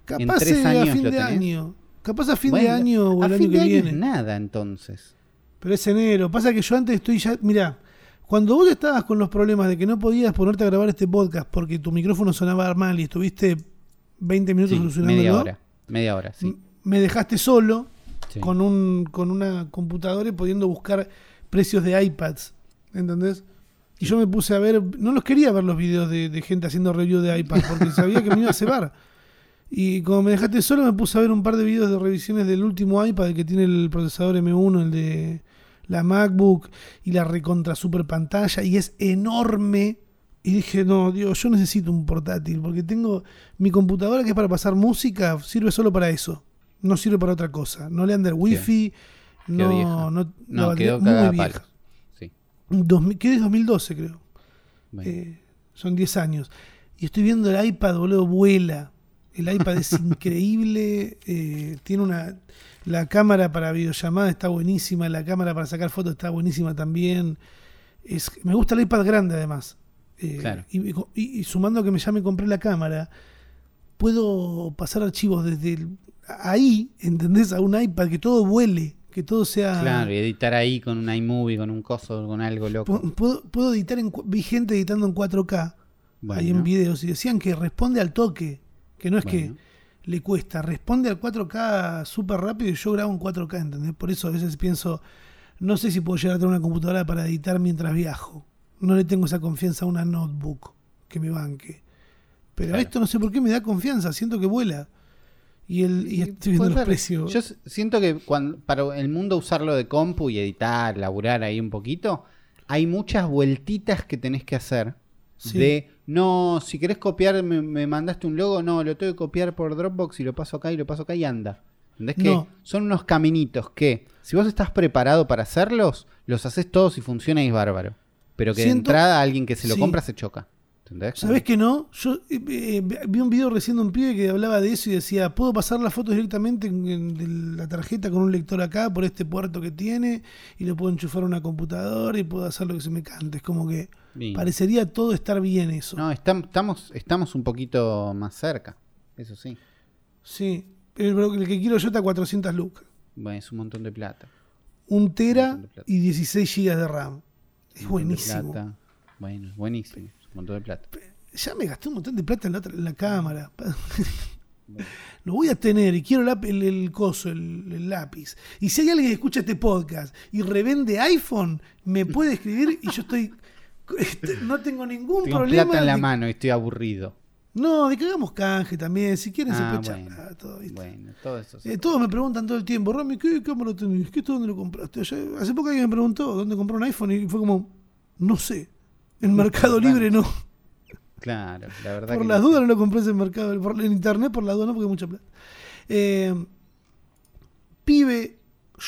en Capaz tres eh, a años fin lo de tenés. año. Capaz a fin de año o a el fin año de que año viene. nada, entonces. Pero es enero. Pasa que yo antes estoy ya. Mirá, cuando vos estabas con los problemas de que no podías ponerte a grabar este podcast porque tu micrófono sonaba mal y estuviste 20 minutos Sí, solucionándolo, media hora. Media hora, sí. me dejaste solo Sí. con, un, con una computadora y pudiendo buscar precios de iPads. ¿Entendés? Y yo me puse a ver. No los quería ver los videos de, de gente haciendo review de iPad porque sabía que me iba a cebar. Y como me dejaste solo, me puse a ver un par de videos de revisiones del último iPad que tiene el procesador M1, el de la MacBook y la recontra super pantalla. Y es enorme. Y dije, no, Dios, yo necesito un portátil porque tengo mi computadora que es para pasar música, sirve solo para eso. No sirve para otra cosa. No le anda el wifi. No, vieja. no, No, batería quedó muy vieja. Sí. 2000 ¿Qué es 2012, creo? Bueno. Eh, son 10 años. Y estoy viendo el iPad, boludo, vuela. El iPad es increíble. eh, tiene una. La cámara para videollamada está buenísima. La cámara para sacar fotos está buenísima también. Es, me gusta el iPad grande, además. Eh, Claro. y, y- y sumando que me, ya me compré la cámara, puedo pasar archivos desde el- ahí, ¿entendés? A un iPad, que todo vuele, que todo sea. Claro, y editar ahí con un iMovie, con un coso, con algo loco. Pu- Puedo, puedo editar en. Vi gente editando en 4K ahí en videos y decían que responde al toque. Que no es Bueno. que le cuesta, responde al 4K súper rápido y yo grabo en 4K, ¿entendés? Por eso a veces pienso, no sé si puedo llegar a tener una computadora para editar mientras viajo. No le tengo esa confianza a una notebook que me banque. Pero Claro. esto no sé por qué me da confianza, siento que vuela. Y, el, y estoy viendo los precios. Yo siento que cuando, para el mundo usarlo de compu y editar, laburar ahí un poquito, hay muchas vueltitas que tenés que hacer. Sí. De, no, si querés copiar, me, me mandaste un logo, no, lo tengo que copiar por Dropbox y lo paso acá y lo paso acá y anda. ¿Entendés? Que son unos caminitos que, si vos estás preparado para hacerlos, los haces todos y funciona y es bárbaro. Pero que de Siento- entrada alguien que se lo Sí. compra se choca. ¿Entendés? ¿Sabés que no? Yo eh, eh, vi un video recién de un pibe que hablaba de eso y decía, puedo pasar las fotos directamente en, en- de la tarjeta con un lector acá por este puerto que tiene y lo puedo enchufar a una computadora y puedo hacer lo que se me cante. Es como que Bien. parecería todo estar bien eso. No, estam- estamos, estamos un poquito más cerca. Eso sí. Sí, pero el que quiero yo está a 400 lucas. Bueno, es un montón de plata. Un tera de plata. y 16 gigas de RAM. Es buenísimo. plata. Bueno, buenísimo. Un montón de plata. Ya me gasté un montón de plata en la, otra- en la cámara. Lo voy a tener y quiero el, el, el coso, el, el lápiz. Y si hay alguien que escucha este podcast y revende iPhone, me puede escribir y yo estoy. este, No tengo ningún Tengo problema. plata en la de- mano y estoy aburrido. No, de que hagamos canje también. Si quieren Ah, se puede bueno. charlar, todo, ¿viste? Bueno, todo eso. Eh, todos me preguntan todo el tiempo, Rami, ¿qué cámara tenés? ¿Qué dónde lo compraste? Hace poco alguien me preguntó dónde compró un iPhone y fue como, no sé. En Mercado. Libre no. Claro, la verdad Por que las no sé. dudas no lo compré en mercado, por, en internet por las dudas no, porque hay mucha plata. Eh, pibe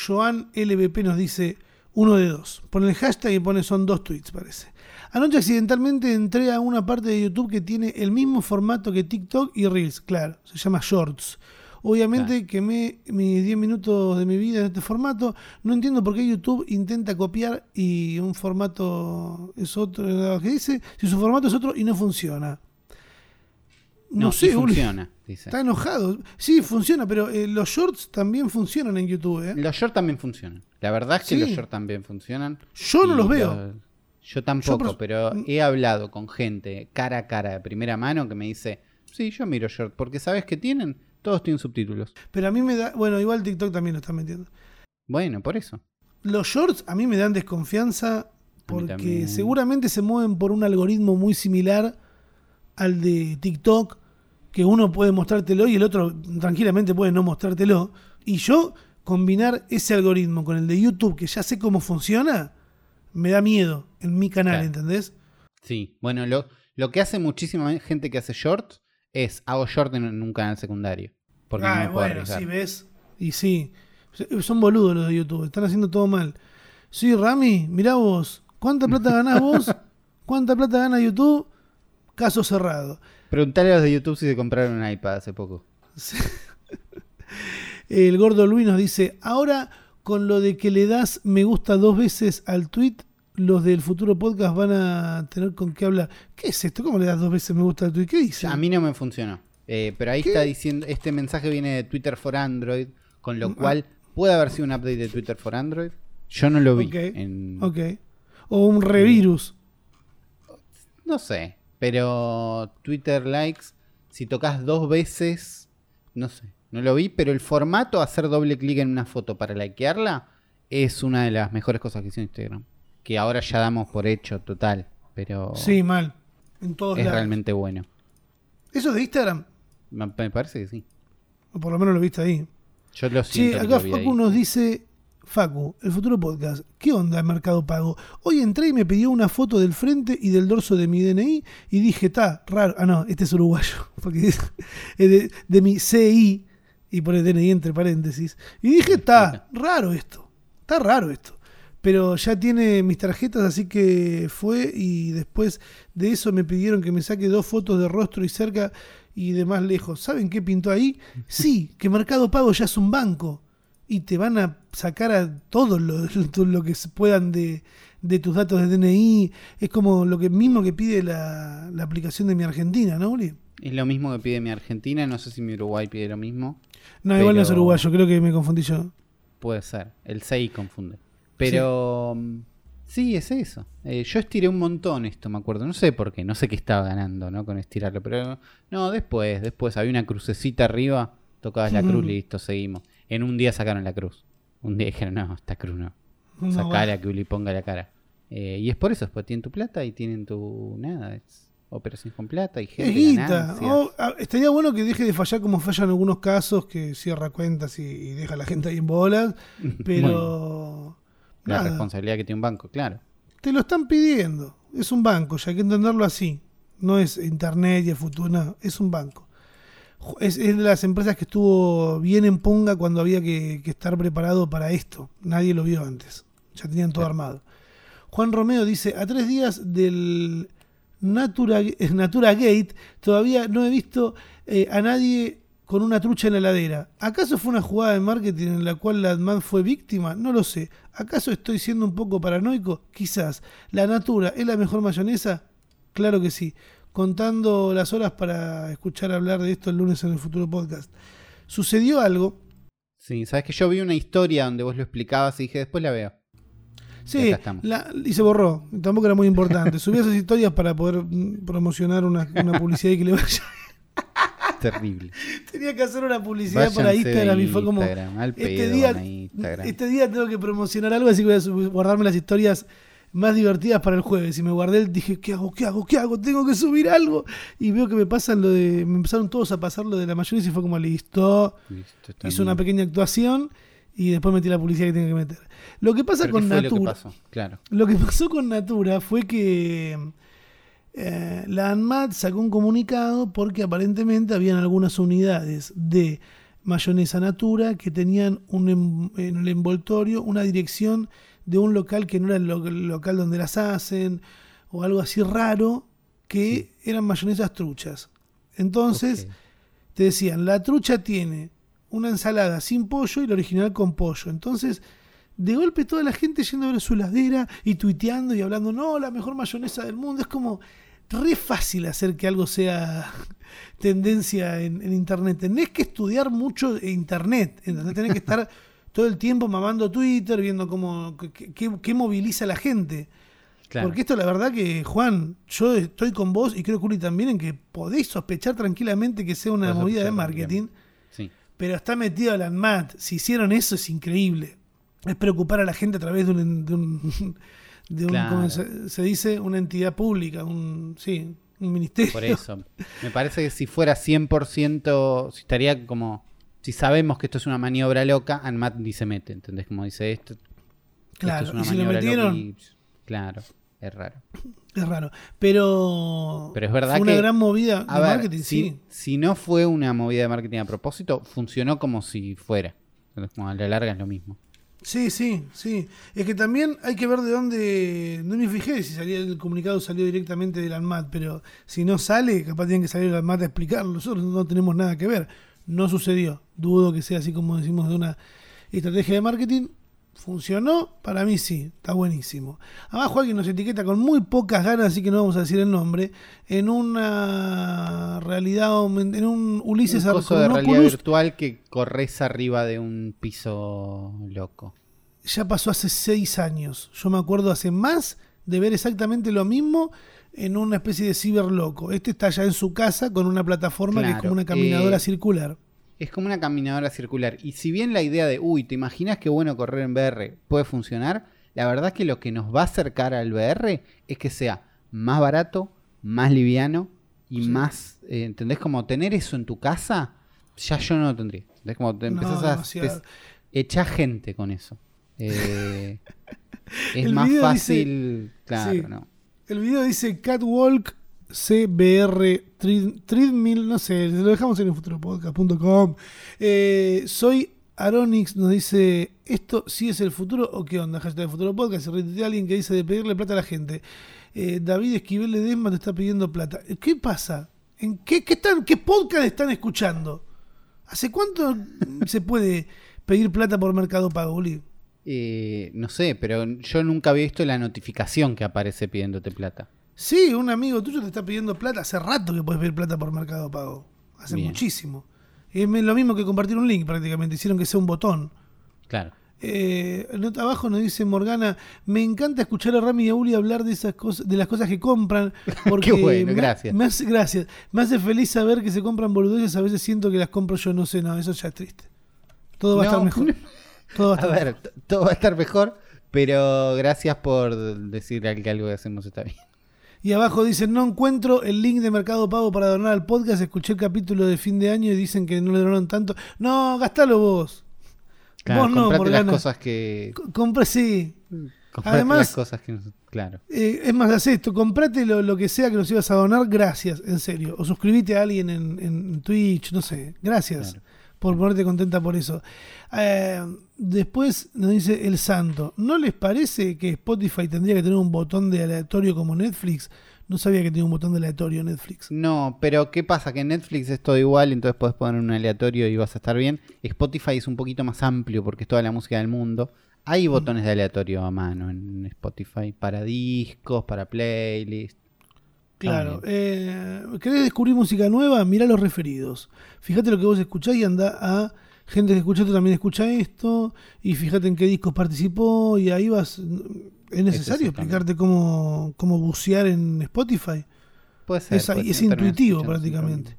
Joan LVP nos dice uno de dos. Pone el hashtag y pone son dos tweets, parece. Anoche accidentalmente entré a una parte de YouTube que tiene el mismo formato que TikTok y Reels, claro, se llama Shorts. Obviamente quemé mis 10 minutos de mi vida en este formato. No entiendo por qué YouTube intenta copiar y un formato es otro. ¿Qué dice? Si su formato es otro y no funciona. No, No, sé, sí funciona, dice. Está enojado. Sí, funciona, pero eh, los shorts también funcionan en YouTube. ¿eh? Los shorts también funcionan. La verdad es que Sí. los shorts también funcionan. Yo no los veo. Yo tampoco, Yo, pero pero- he hablado con gente cara a cara de primera mano que me dice, sí, yo miro short, porque ¿sabes qué tienen? Todos tienen subtítulos. Pero a mí me da. Bueno, igual TikTok también lo está metiendo. Bueno, por eso. Los shorts a mí me dan desconfianza porque seguramente se mueven por un algoritmo muy similar al de TikTok, que uno puede mostrártelo y el otro tranquilamente puede no mostrártelo. Y yo combinar ese algoritmo con el de YouTube, que ya sé cómo funciona, me da miedo en mi canal, Claro. ¿entendés? Sí, bueno, lo, lo que hace muchísima gente que hace shorts es hago short en, en un canal secundario. Porque no Ah, me puedo bueno, arriesgar. sí, ves. Y sí, son boludos los de YouTube, están haciendo todo mal. Sí, Rami, mirá vos, ¿cuánta plata ganás vos? ¿Cuánta plata gana YouTube? Caso cerrado. Preguntale a los de YouTube si se compraron un iPad hace poco. El gordo Luis nos dice, ahora con lo de que le das me gusta dos veces al tweet, los del futuro podcast van a tener con qué hablar. ¿Qué es esto? ¿Cómo le das dos veces me gusta al tweet? ¿Qué dice? A mí no me funcionó. Eh, pero ahí ¿Qué? está diciendo, este mensaje viene de Twitter for Android, con Mm, lo ah. cual puede haber sido un update de Twitter for Android. Yo no lo vi. Ok, en- Ok. O un revirus. No sé, pero Twitter likes, si tocas dos veces, no sé, no lo vi, pero el formato, hacer doble clic en una foto para likearla, es una de las mejores cosas que hizo Instagram. Que ahora ya damos por hecho total, pero Sí, mal. En todos es lados. realmente bueno. ¿Eso es de Instagram? Me, me parece que sí. O por lo menos lo viste ahí. Yo lo Sí, siento. que acá Facu ahí. nos dice, Facu, el futuro podcast, ¿qué onda Mercado Pago? Hoy entré y me pidió una foto del frente y del dorso de mi DNI y dije, está raro. Ah, no, este es uruguayo, porque es de, de mi CI y pone DNI entre paréntesis. Y dije, está raro esto, está raro esto. Pero ya tiene mis tarjetas, así que fue y después de eso me pidieron que me saque dos fotos de rostro y cerca y de más lejos. ¿Saben qué pintó ahí? Sí, que Mercado Pago ya es un banco y te van a sacar a todo lo, lo que puedan de, de tus datos de DNI. Es como lo que mismo que pide la, la aplicación de mi Argentina, ¿no, Uli? Es lo mismo que pide mi Argentina, no sé si mi Uruguay pide lo mismo. No, igual no es uruguayo, creo que me confundí yo. Puede ser, el 6 confunde. Pero mm, sí, es eso. Eh, yo estiré un montón esto, me acuerdo. No sé por qué, no sé qué estaba ganando ¿no? con estirarlo. Pero no, después, después había una crucecita arriba, tocabas la cruz, Ujú. listo, seguimos. En un día sacaron la cruz. Un día dijeron, no, esta cruz no. No, Sacala bueno. que Uli ponga la cara. Eh, y es por eso, después tienen tu plata y tienen tu. Nada, es operación con plata y gente. Oh, ah, estaría bueno que deje de fallar como falla en algunos casos, que cierra cuentas y, y deja a la gente ahí en bolas. Pero. la nada. responsabilidad que tiene un banco, claro. Te lo están pidiendo. Es un banco, ya hay que entenderlo así. No es internet y el futuro, no, es un banco. Es, es de las empresas que estuvo bien en punga cuando había que, que estar preparado para esto. Nadie lo vio antes. Ya tenían todo Claro. armado. Juan Romeo dice, a tres días del Natura, Natura Gate, todavía no he visto eh, a nadie con una trucha en la heladera. ¿Acaso fue una jugada de marketing en la cual la AdMad fue víctima? No lo sé. ¿Acaso estoy siendo un poco paranoico? Quizás. ¿La Natura es la mejor mayonesa? Claro que sí. Contando las horas para escuchar hablar de esto el lunes en el futuro podcast. Sucedió algo. Sí, sabes que yo vi una historia donde vos lo explicabas y dije, después la veo. Sí, la, y se borró. Tampoco era muy importante. Subí esas historias para poder promocionar una, una publicidad y que le vaya terrible. Tenía que hacer una publicidad para Instagram y fue como. este, día, este día tengo que promocionar algo, así que voy a guardarme las historias más divertidas para el jueves. Y me guardé, dije, ¿qué hago? ¿Qué hago? ¿Qué hago? Tengo que subir algo. Y veo que me pasan lo de. Me empezaron todos a pasar lo de la mayonesa y fue como listo. Hizo una pequeña actuación y después metí la publicidad que tengo que meter. Lo que pasa con Natura. Claro. Lo que pasó con Natura fue que eh, la ANMAT sacó un comunicado porque aparentemente habían algunas unidades de mayonesa natura que tenían un, em, en el envoltorio una dirección de un local que no era el, local donde las hacen o algo así raro que eran mayonesas truchas. Entonces te decían, la trucha tiene una ensalada sin pollo y la original con pollo. Entonces, de golpe toda la gente yendo a ver su ladera y tuiteando y hablando, no, la mejor mayonesa del mundo. Es como, re fácil hacer que algo sea tendencia en, Internet. Tenés que estudiar mucho Internet, ¿entendés? Tenés que estar todo el tiempo mamando Twitter, viendo cómo, qué, moviliza a la gente. Porque esto la verdad que, Juan, yo estoy con vos y creo que también en que podéis sospechar tranquilamente que sea una movida de marketing. Pero está metido la ANMAT. Si hicieron eso es increíble. Es preocupar a la gente a través de un de un, se, dice? Una entidad pública, un, sí, un ministerio. Por eso. Me parece que si fuera 100%, si estaría como, si sabemos que esto es una maniobra loca, ANMAT ni se mete, ¿entendés? Como dice esto. Claro, es una y si lo metieron... claro, es raro. Es raro. Pero, Pero es verdad fue una gran movida de marketing, si, sí. Si no fue una movida de marketing a propósito, funcionó como si fuera. Como a la larga es lo mismo. Sí, sí, sí. Es que también hay que ver de dónde. No me fijé si salía el comunicado salió directamente del ANMAT, pero si no sale, capaz tienen que salir el ANMAT a explicarlo. Nosotros no tenemos nada que ver. No sucedió. Dudo que sea así como decimos de una estrategia de marketing. ¿Funcionó? Para mí sí, está buenísimo. Abajo alguien nos etiqueta con muy pocas ganas, así que no vamos a decir el nombre, en una realidad, en un Ulises un coso de realidad virtual que corres arriba de un piso loco. Ya pasó hace seis años. Yo me acuerdo hace más de ver exactamente lo mismo en una especie de ciber loco. Este está ya en su casa con una plataforma que es como una caminadora eh, circular es como una caminadora circular. Y si bien la idea de, uy, ¿te imaginas qué bueno correr en VR puede funcionar? La verdad es que lo que nos va a acercar al VR es que sea más barato, más liviano y más, eh, ¿entendés? Como tener eso en tu casa, ya yo no lo tendría. ¿Entendés? Como te empezás a... echar gente con eso. Eh, es más fácil, claro, ¿no? El video dice Catwalk CBR Treadmill, no sé, lo dejamos en el futuropodcast.com. Eh, soy Aronix, nos dice, ¿esto sí es el futuro o qué onda? Hashtag Futuro Podcast, de alguien que dice de pedirle plata a la gente. Eh, David Esquivel de Desma te está pidiendo plata. ¿Qué pasa? ¿En qué, qué, están, qué podcast están escuchando? ¿Hace cuánto se puede pedir plata por Mercado Pago? Eh, no sé, pero yo nunca había visto la notificación que aparece pidiéndote plata. Sí, un amigo tuyo te está pidiendo plata. Hace rato que puedes pedir plata por Mercado Pago. Hace muchísimo. Es lo mismo que compartir un link prácticamente. Hicieron que sea un botón. Claro. Eh, abajo nos dice Morgana, me encanta escuchar a Rami y a Uli hablar de esas cosas, de las cosas que compran. Porque Qué bueno, gracias. Me hace, gracias. Me hace feliz saber que se compran boludeces, a veces siento que las compro yo, no sé, no, eso ya es triste. Todo va a estar mejor. Todo va a, estar ver, todo va a estar mejor, pero gracias por decir que algo que hacemos está bien. Y abajo dicen, no encuentro el link de Mercado Pago para donar al podcast. Escuché el capítulo de fin de año y dicen que no le donaron tanto. No, gastalo vos. vos no, Morgana. las cosas que... Compre, sí. Además, las cosas que... Claro. Eh, es más, haz esto. Comprate lo, que sea que nos ibas a donar. Gracias, en serio. O suscribite a alguien en, Twitch, no sé. Gracias. Por ponerte contenta por eso. Eh, después nos dice el santo, ¿no les parece que Spotify tendría que tener un botón de aleatorio como Netflix? No sabía que tenía un botón de aleatorio Netflix. No, pero ¿qué pasa? Que Netflix es todo igual, entonces puedes poner un aleatorio y vas a estar bien. Spotify es un poquito más amplio porque es toda la música del mundo. Hay botones de aleatorio a mano en Spotify para discos, para playlists. Claro. Eh, ¿Querés descubrir música nueva? Mirá los referidos. Fíjate lo que vos escuchás y anda a gente que escucha esto también escucha esto. Y fíjate en qué discos participó y ahí vas. ¿Es necesario explicarte cómo, cómo bucear en Spotify? Puede ser. Es, puede es ser, pero no intuitivo prácticamente.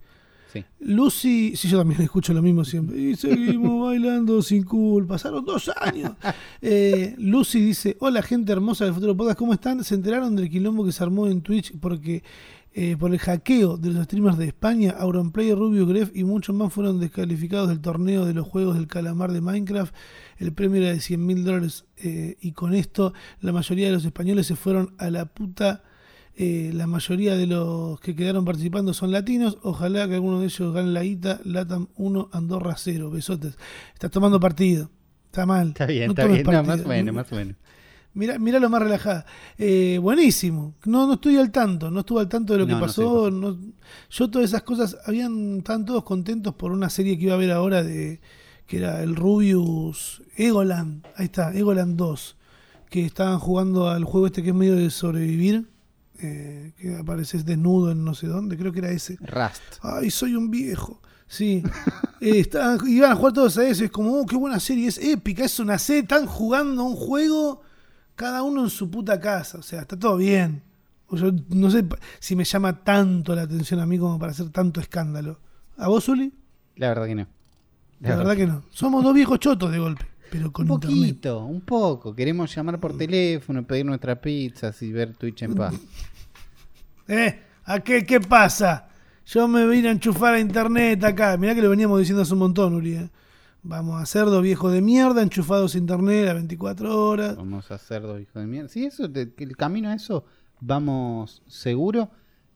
Sí. Lucy, sí, yo también escucho lo mismo siempre. Y seguimos bailando sin culpa. Pasaron dos años. Eh, Lucy dice: Hola, gente hermosa del Futuro Podcast, ¿cómo están? ¿Se enteraron del quilombo que se armó en Twitch porque eh, por el hackeo de los streamers de España? Auronplay, Rubio, Gref y muchos más fueron descalificados del torneo de los juegos del calamar de Minecraft. El premio era de 100 mil dólares eh, y con esto la mayoría de los españoles se fueron a la puta. Eh, la mayoría de los que quedaron participando son latinos. Ojalá que alguno de ellos gane la guita. Latam 1, Andorra 0. Besotes. Estás tomando partido. Está mal. Está bien, No está bien. No, más o menos, más o menos. Mirá, mirá lo más relajada. Eh, buenísimo. No, no estoy al tanto. No estuve al tanto de lo que No, pasó. no- yo todas esas cosas, habían, estaban todos contentos por una serie que iba a ver ahora de que era el Rubius Egoland. Ahí está, Egoland 2. Que estaban jugando al juego este que es medio de sobrevivir. Eh, que apareces desnudo en no sé dónde. Creo que era ese. Rust. Ay, soy un viejo. Sí. Eh, estaban- iban a jugar todos a eso. Es como, oh, qué buena serie. Es épica. Es una serie. Están jugando un juego. Cada uno en su puta casa. O sea, está todo bien. O Yo no sé si me llama tanto la atención a mí como para hacer tanto escándalo. ¿A vos, Uli? La verdad que no. La verdad que no. Somos dos viejos chotos de golpe. Pero con Un internet. poquito, un poco. Queremos llamar por teléfono, pedir nuestras pizzas y ver Twitch en paz. ¿Eh? ¿A qué, qué pasa? Yo me vine a enchufar a internet acá. Mirá que lo veníamos diciendo hace un montón, Uri. ¿eh? Vamos a ser dos viejos de mierda enchufados a internet a 24 horas. Vamos a hacer dos hijos de mierda. Sí, eso, te- el camino a eso vamos seguro.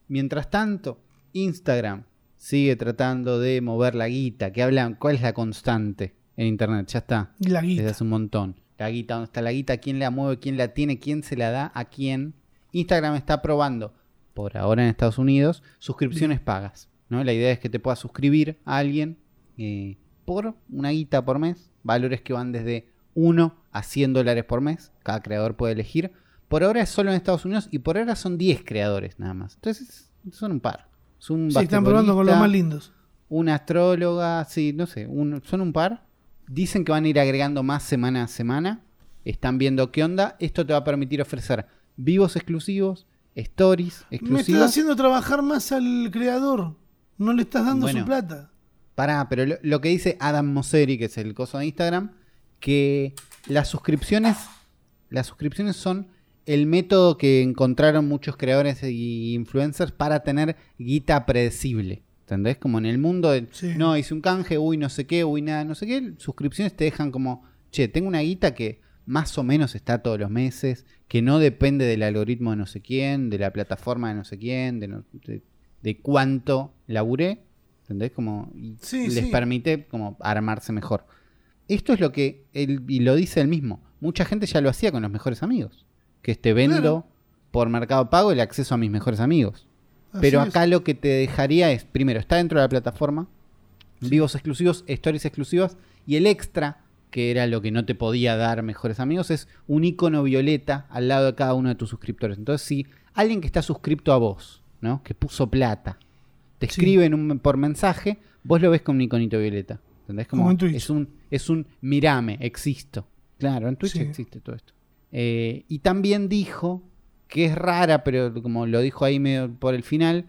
Mientras tanto, Instagram sigue tratando de mover la guita. Que hablan, ¿cuál es la constante en internet? Ya está. La Desde guita. hace un montón. La guita, ¿dónde está la guita? ¿Quién la mueve? ¿Quién la tiene? ¿Quién se la da? ¿A quién? Instagram está probando, por ahora en Estados Unidos, suscripciones pagas. ¿no? La idea es que te puedas suscribir a alguien eh, por una guita por mes. Valores que van desde 1 a 100 dólares por mes. Cada creador puede elegir. Por ahora es solo en Estados Unidos y por ahora son 10 creadores nada más. Entonces son un par. Es un Sí, están probando con los más lindos. una astróloga, sí, no sé, un- son un par. Dicen que van a ir agregando más semana a semana. Están viendo qué onda. Esto te va a permitir ofrecer vivos exclusivos, stories Me estás haciendo trabajar más al creador. No le estás dando Bueno. su plata. Pará, pero lo, lo que dice Adam Mosseri, que es el coso de Instagram, que las suscripciones, las suscripciones son el método que encontraron muchos creadores y influencers para tener guita predecible. ¿Entendés? Como en el mundo de, Sí. no, hice un canje, uy, no sé qué, uy, nada, no sé qué. Suscripciones te dejan como, che, tengo una guita que más o menos está todos los meses, que no depende del algoritmo de no sé quién, de la plataforma de no sé quién, de, no- de- de cuánto laburé. ¿Entendés? Como, Sí, les sí. permite como armarse mejor. Esto es lo que él, y lo dice él mismo. Mucha gente ya lo hacía con los mejores amigos. Que te vendo Claro. por Mercado Pago el acceso a mis mejores amigos. Así Pero es. acá lo que te dejaría es, primero, está dentro de la plataforma, vivos exclusivos, stories exclusivas, y el extra, que era lo que no te podía dar mejores amigos, es un icono violeta al lado de cada uno de tus suscriptores. Entonces, si alguien que está suscripto a vos, ¿no? Que puso plata, te Sí. escribe en un- por mensaje, vos lo ves con un iconito violeta. ¿Entendés? Como, Como en Twitch. Es un, es un mirame, existo. Claro, en Twitch Sí. existe todo esto. Eh, y también dijo, que es rara, pero como lo dijo ahí medio por el final,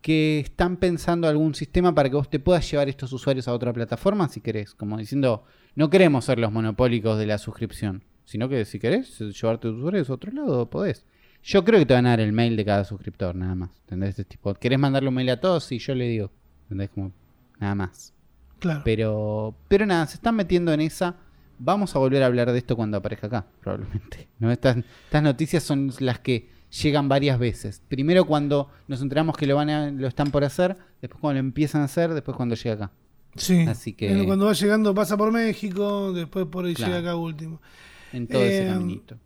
que están pensando algún sistema para que vos te puedas llevar estos usuarios a otra plataforma si querés. Como diciendo, no queremos ser los monopólicos de la suscripción, sino que si querés llevarte tus usuarios a otro lado, podés. Yo creo que te van a dar el mail de cada suscriptor, nada más. ¿Entendés? Es tipo, ¿querés mandarle un mail a todos? Sí, yo le digo. ¿Entendés? Como, nada más. Claro. Pero, pero nada, se están metiendo en esa. Vamos a volver a hablar de esto cuando aparezca acá, probablemente. ¿no? Estas, estas noticias son las que llegan varias veces. Primero cuando nos enteramos que lo van a, lo están por hacer, después cuando lo empiezan a hacer, después cuando llega acá. Sí. Así que- Cuando va llegando pasa por México, después por ahí Claro. llega acá último. En todo ese Eh, caminito.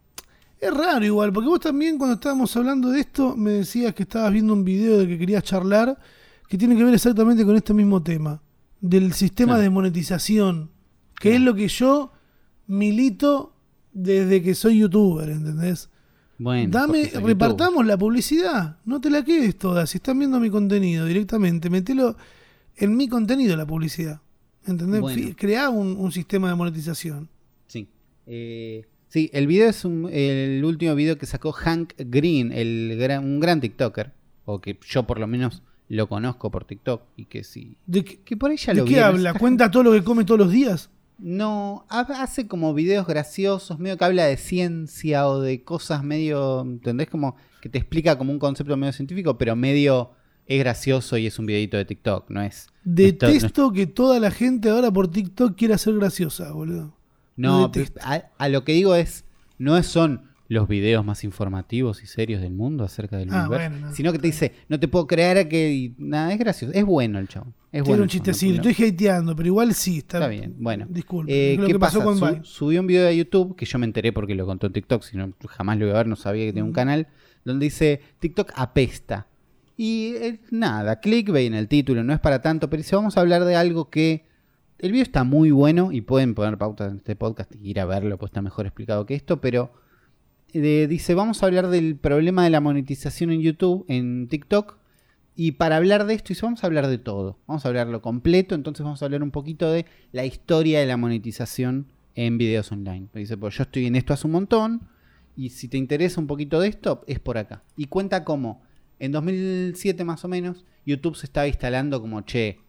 Es raro igual, porque vos también cuando estábamos hablando de esto me decías que estabas viendo un video de que querías charlar que tiene que ver exactamente con este mismo tema, del sistema de monetización, que es lo que yo milito desde que soy youtuber, ¿entendés? Bueno, Dame, repartamos la publicidad, no te la quedes toda, si están viendo mi contenido directamente, metelo en mi contenido la publicidad, ¿entendés? Bueno. Creá un, un sistema de monetización. Sí. Eh, sí, el video es un- el último video que sacó Hank Green, el gran- un gran TikToker, o que yo por lo menos lo conozco por TikTok y que sí. ¿De, qué- Que por ahí ya de lo qué vieron. habla? ¿Cuenta todo lo que come todos los días? No, ha- hace como videos graciosos, medio que habla de ciencia o de cosas medio, ¿entendés? Como que te explica como un concepto medio científico, pero medio es gracioso y es un videito de TikTok, no es... esto- Detesto que toda la gente ahora por TikTok quiera ser graciosa, boludo. No, a, a lo que digo es, no es- son los videos más informativos y serios del mundo acerca del Ah, universo, bueno, no, sino que te dice, no te puedo creer que... nada, es gracioso, es bueno el chabón. Es Tiene bueno un chistecito, no- estoy hateando, pero igual sí, está, Está bien, bueno. Disculpe, Eh, ¿Qué que pasó pasa? con Su- subí un video de YouTube que yo me enteré porque lo contó en TikTok, si no jamás lo iba a ver, no sabía que tenía un canal, donde dice TikTok apesta. Y eh, nada, clickbait en el título, no es para tanto, pero dice, vamos a hablar de algo que... El video está muy bueno y pueden poner pautas en este podcast y ir a verlo, pues está mejor explicado que esto, pero eh, dice, vamos a hablar del problema de la monetización en YouTube, en TikTok, y para hablar de esto, dice, vamos a hablar de todo. Vamos a hablarlo completo. Entonces vamos a hablar un poquito de la historia de la monetización en videos online. Dice, pues yo estoy en esto hace un montón. Y si te interesa un poquito de esto, es por acá. Y cuenta cómo en 2007 más o menos, YouTube se estaba instalando como, che,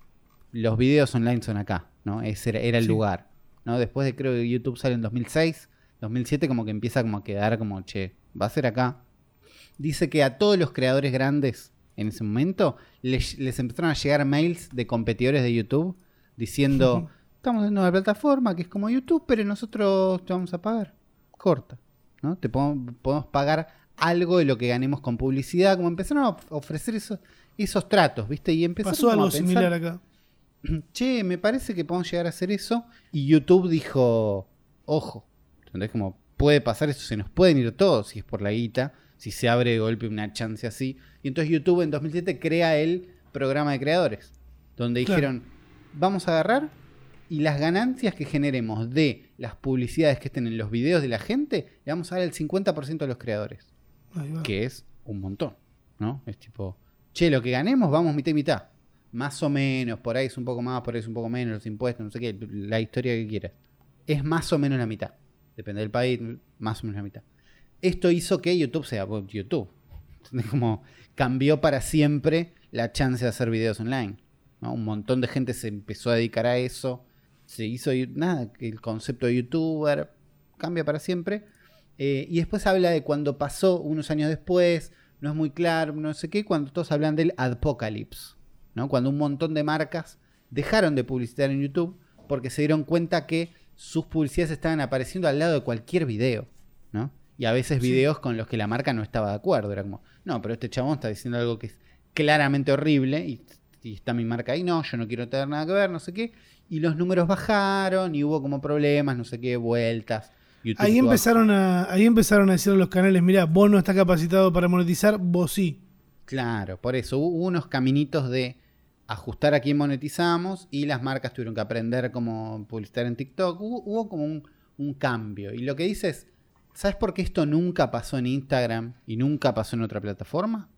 los videos online son acá. ¿no? Ese era, era el Sí. lugar. ¿no? Después de creo que YouTube sale en 2006, 2007 como que empieza como a quedar como, che, va a ser acá. Dice que a todos los creadores grandes en ese momento les, les empezaron a llegar mails de competidores de YouTube diciendo, estamos en una plataforma que es como YouTube, pero nosotros te vamos a pagar. Corta. ¿no? Te podemos, podemos pagar algo de lo que ganemos con publicidad. Como empezaron a of- ofrecer esos, esos tratos, ¿viste? Y empezaron Pasó algo a pensar, similar acá. che, me parece que podemos llegar a hacer eso. Y YouTube dijo, ojo, ¿entendés? Como puede pasar eso, se nos pueden ir todos si es por la guita, si se abre de golpe una chance así. Y entonces YouTube en 2007 crea el programa de creadores, donde Claro. dijeron, vamos a agarrar y las ganancias que generemos de las publicidades que estén en los videos de la gente, le vamos a dar el 50% a los creadores que es un montón, ¿no? Es tipo, che, lo que ganemos vamos mitad y mitad. Más o menos, por ahí es un poco más, por ahí es un poco menos, los impuestos, no sé qué, la historia que quieras. Es más o menos la mitad. Depende del país, más o menos la mitad. Esto hizo que YouTube sea YouTube. Como cambió para siempre la chance de hacer videos online. ¿no? Un montón de gente se empezó a dedicar a eso. Se hizo, nada, el concepto de youtuber cambia para siempre. Eh, y después habla de cuando pasó unos años después, no es muy claro, no sé qué, cuando todos hablan del apocalypse, ¿no? Cuando un montón de marcas dejaron de publicitar en YouTube porque se dieron cuenta que sus publicidades estaban apareciendo al lado de cualquier video, ¿no? Y a veces Sí. videos con los que la marca no estaba de acuerdo, era como, no, pero este chabón está diciendo algo que es claramente horrible y, y está mi marca ahí, no, yo no quiero tener nada que ver, no sé qué, y los números bajaron y hubo como problemas, no sé qué, vueltas. YouTube Ahí empezaron a, ahí empezaron a decir a los canales, mira, vos no estás capacitado para monetizar, vos sí. Claro, por eso hubo unos caminitos de ajustar a quién monetizamos y las marcas tuvieron que aprender cómo publicitar en TikTok. Hubo, hubo como un, un cambio. Y lo que dice es, ¿sabes por qué esto nunca pasó en Instagram y nunca pasó en otra plataforma?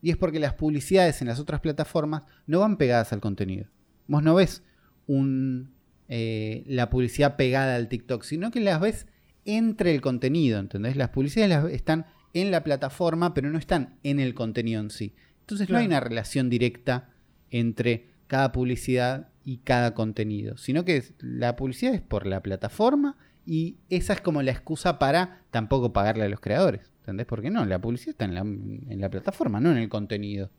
Y es porque las publicidades en las otras plataformas no van pegadas al contenido. Vos no ves un, eh, la publicidad pegada al TikTok, sino que las ves entre el contenido, ¿entendés? Las publicidades las están en la plataforma, pero no están en el contenido en sí. Entonces no hay una relación directa entre cada publicidad y cada contenido, sino que la publicidad es por la plataforma y esa es como la excusa para tampoco pagarle a los creadores. ¿Entendés? Porque no, la publicidad está en la, en la plataforma, no en el contenido.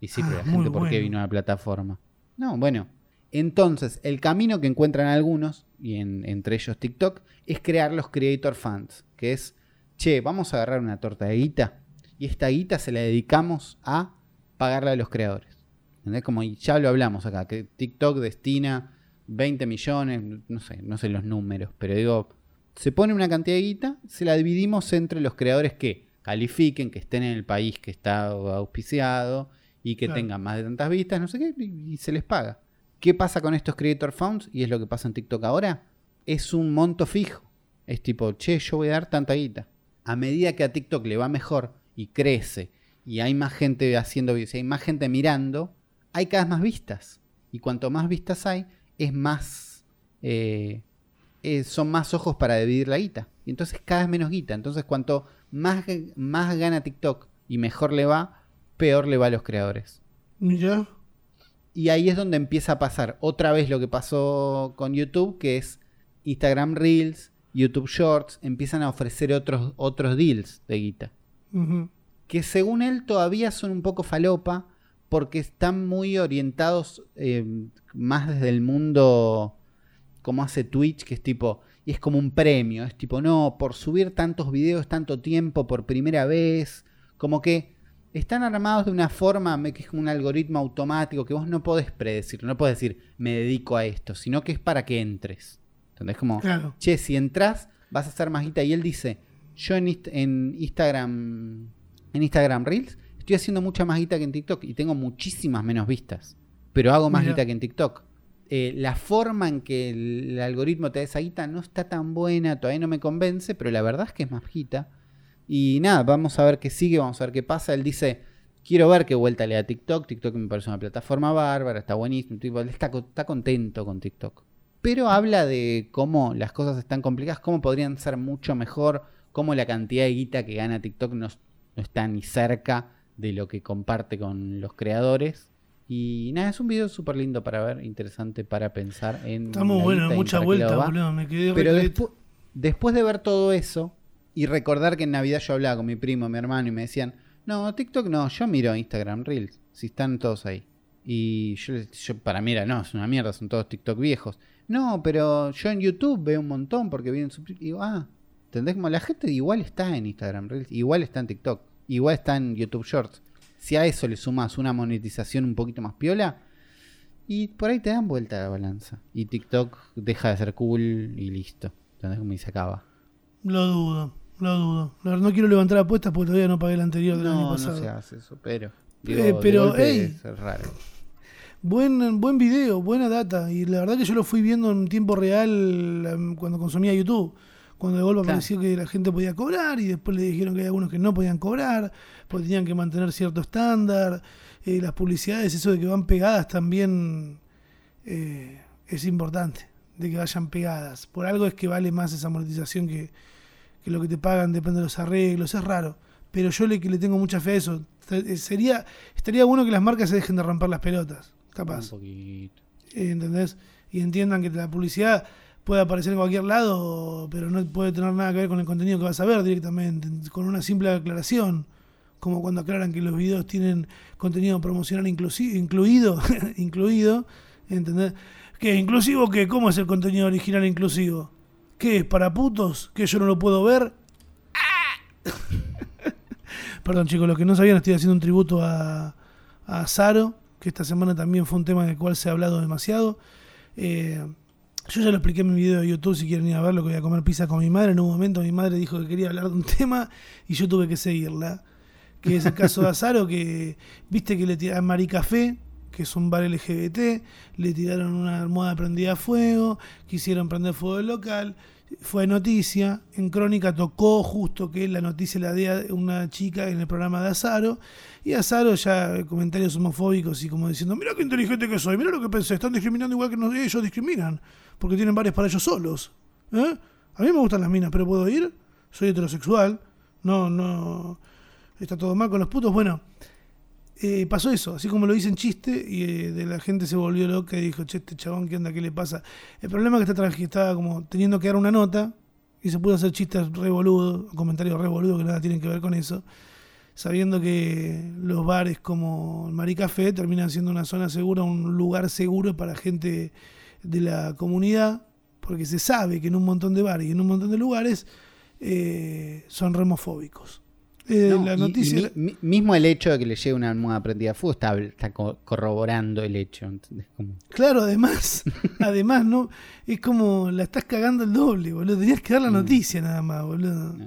Y sí, Ah, pero la gente, ¿por qué vino a la plataforma? No, bueno. Entonces, el camino que encuentran algunos, y en- entre ellos TikTok, es crear los Creator Funds, que es, che, vamos a agarrar una torta de guita y esta guita se la dedicamos a pagarle a los creadores. ¿Entendés? Como ya lo hablamos acá, que TikTok destina 20 millones, no sé, no sé los números, pero digo, se pone una cantidad de guita, se la dividimos entre los creadores que califiquen, que estén en el país que está auspiciado y que Claro. tengan más de tantas vistas, no sé qué, y, y se les paga. ¿Qué pasa con estos Creator Funds? Y es lo que pasa en TikTok ahora. Es un monto fijo. Es tipo, che, yo voy a dar tanta guita. A medida que a TikTok le va mejor y crece y hay más gente haciendo videos, y hay más gente mirando, hay cada vez más vistas. Y cuanto más vistas hay, es más. eh, eh, son más ojos para dividir la guita. Y entonces cada vez menos guita. Entonces, cuanto más, más gana TikTok y mejor le va, peor le va a los creadores. ¿Ya? Y ahí es donde empieza a pasar otra vez lo que pasó con YouTube, que es Instagram Reels, YouTube Shorts, empiezan a ofrecer otros, otros deals de guita. Que según él todavía son un poco falopa, porque están muy orientados eh, más desde el mundo como hace Twitch, que es tipo, y es como un premio, es tipo, no, por subir tantos videos tanto tiempo por primera vez, como que están armados de una forma que es como un algoritmo automático que vos no podés predecir, no podés decir, me dedico a esto, sino que es para que entres. ¿Entendés? Como, Claro. che, si entras, vas a hacer más guita. Y él dice, yo en, en Instagram, en Instagram Reels, estoy haciendo mucha más guita que en TikTok y tengo muchísimas menos vistas. Pero hago más Mira. guita que en TikTok. Eh, la forma en que el, algoritmo te da esa guita no está tan buena, todavía no me convence, pero la verdad es que es más guita. Y nada, vamos a ver qué sigue, vamos a ver qué pasa. Él dice, quiero ver qué vuelta le da TikTok. TikTok me parece una plataforma bárbara, está buenísimo. está, está contento con TikTok. Pero habla de cómo las cosas están complicadas, cómo podrían ser mucho mejor, cómo la cantidad de guita que gana TikTok no, no está ni cerca de lo que comparte con los creadores. Y nada, es un video súper lindo para ver, interesante para pensar en. Está muy bueno, mucha vuelta, boludo. Me quedé Pero despu- después de ver todo eso y recordar que en Navidad yo hablaba con mi primo, mi hermano y me decían, no, TikTok no, yo miro Instagram Reels, si están todos ahí. Y yo, les- yo para mí era, no, es una mierda, son todos TikTok viejos. No, pero yo en YouTube veo un montón porque vienen. Y digo, ah, ¿entendés? Como la gente igual está en Instagram Reels, igual está en TikTok, igual está en YouTube Shorts. Si a eso le sumas una monetización un poquito más piola, y por ahí te dan vuelta la balanza. Y TikTok deja de ser cool y listo. ¿Entendés? Como se acaba. Lo dudo, lo dudo. La verdad, no quiero levantar apuestas porque todavía no pagué el anterior del año No, no pasado. se hace eso, pero. Digo, Eh, pero, ey. es raro. Buen, buen video, buena data. Y la verdad que yo lo fui viendo en tiempo real em, cuando consumía YouTube. Cuando de golpe Claro. apareció que la gente podía cobrar y después le dijeron que hay algunos que no podían cobrar, porque tenían que mantener cierto estándar. Eh, las publicidades, eso de que van pegadas también eh, es importante, de que vayan pegadas. Por algo es que vale más esa monetización que, que lo que te pagan, depende de los arreglos, es raro. Pero yo le, que le tengo mucha fe a eso. T- Sería, estaría bueno que las marcas se dejen de romper las pelotas, capaz. Un poquito. Eh, ¿entendés? Y entiendan que la publicidad puede aparecer en cualquier lado, pero no puede tener nada que ver con el contenido que vas a ver directamente, con una simple aclaración, como cuando aclaran que los videos tienen contenido promocional incluido, incluido, ¿entendés? ¿Qué? ¿Inclusivo qué? ¿Cómo es el contenido original inclusivo? ¿Qué es? ¿Para putos? ¿Que yo no lo puedo ver? Perdón chicos, los que no sabían estoy haciendo un tributo a, a Zaro, que esta semana también fue un tema del cual se ha hablado demasiado. Eh, yo ya lo expliqué en mi video de YouTube, si quieren ir a verlo, que voy a comer pizza con mi madre. En un momento mi madre dijo que quería hablar de un tema y yo tuve que seguirla. Que es el caso de Azaro, que viste que le tiraron Maricafé, que es un bar LGBT, le tiraron una almohada prendida a fuego, quisieron prender fuego el local, fue noticia, en Crónica tocó justo que la noticia la dio una chica en el programa de Azaro, y Azaro ya comentarios homofóbicos y como diciendo, mira qué inteligente que soy, mira lo que pensé, están discriminando igual que ellos discriminan, porque tienen bares para ellos solos. ¿eh? A mí me gustan las minas, pero puedo ir, soy heterosexual, no, no, está todo mal con los putos, bueno. eh, pasó eso, así como lo hice en chiste y eh, de la gente se volvió loca y dijo, che, este chabón, ¿qué onda? ¿Qué le pasa? El problema es que está, estaba como teniendo que dar una nota y se pudo hacer chistes re boludos, comentarios re boludos que nada tienen que ver con eso, sabiendo que los bares como el Maricafé terminan siendo una zona segura, un lugar seguro para gente de la comunidad, porque se sabe que en un montón de bares y en un montón de lugares eh, son remofóbicos. Eh, No, la y- y noticia. mi- mi- mismo el hecho de que le llegue una almohada prendida a fuego está, está co- corroborando el hecho. ¿entendés? Como- Claro, además, además, ¿no? Es como la estás cagando el doble, boludo. Tenías que dar la Mm. noticia nada más, boludo. No.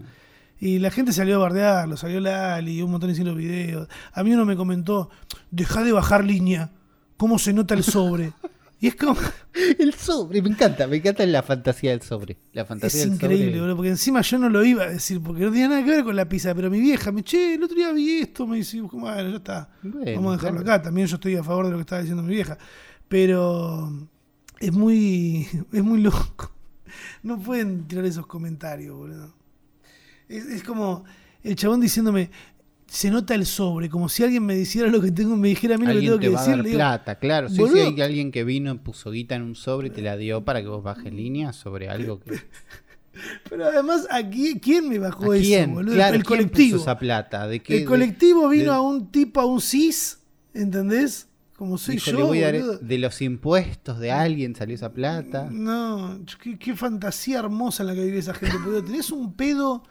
Y la gente salió a bardearlo, salió Lali, un montón hicieron videos. A mí uno me comentó, deja de bajar línea, ¿cómo se nota el sobre? Y es como, El sobre, me encanta, me encanta la fantasía del sobre. La es fantasía del increíble, sobre. boludo, porque encima yo no lo iba a decir, porque no tenía nada que ver con la pizza, pero mi vieja me, che, el otro día vi esto, me dice, bueno, ya está, Bueno, vamos a dejarlo claro. acá, también yo estoy a favor de lo que estaba diciendo mi vieja, pero es muy, es muy loco, no pueden tirar esos comentarios, boludo. Es, es como el chabón diciéndome, se nota el sobre, como si alguien me dijera lo que tengo, me dijera a mí lo que tengo te que va a decir. dar le digo, plata, claro. Sí, sí, hay alguien que vino, puso guita en un sobre y te la dio para que vos bajes línea sobre algo que. Pero además, ¿a quién, quién me bajó ¿A quién? eso, boludo? Claro, el ¿quién colectivo. puso esa plata? ¿De qué? El colectivo vino de- a un tipo, a un cis, ¿entendés? Como soy Dijo, yo. le voy a dar- de los impuestos de alguien salió esa plata. No, qué, qué fantasía hermosa en la que vive esa gente. Tenés un pedo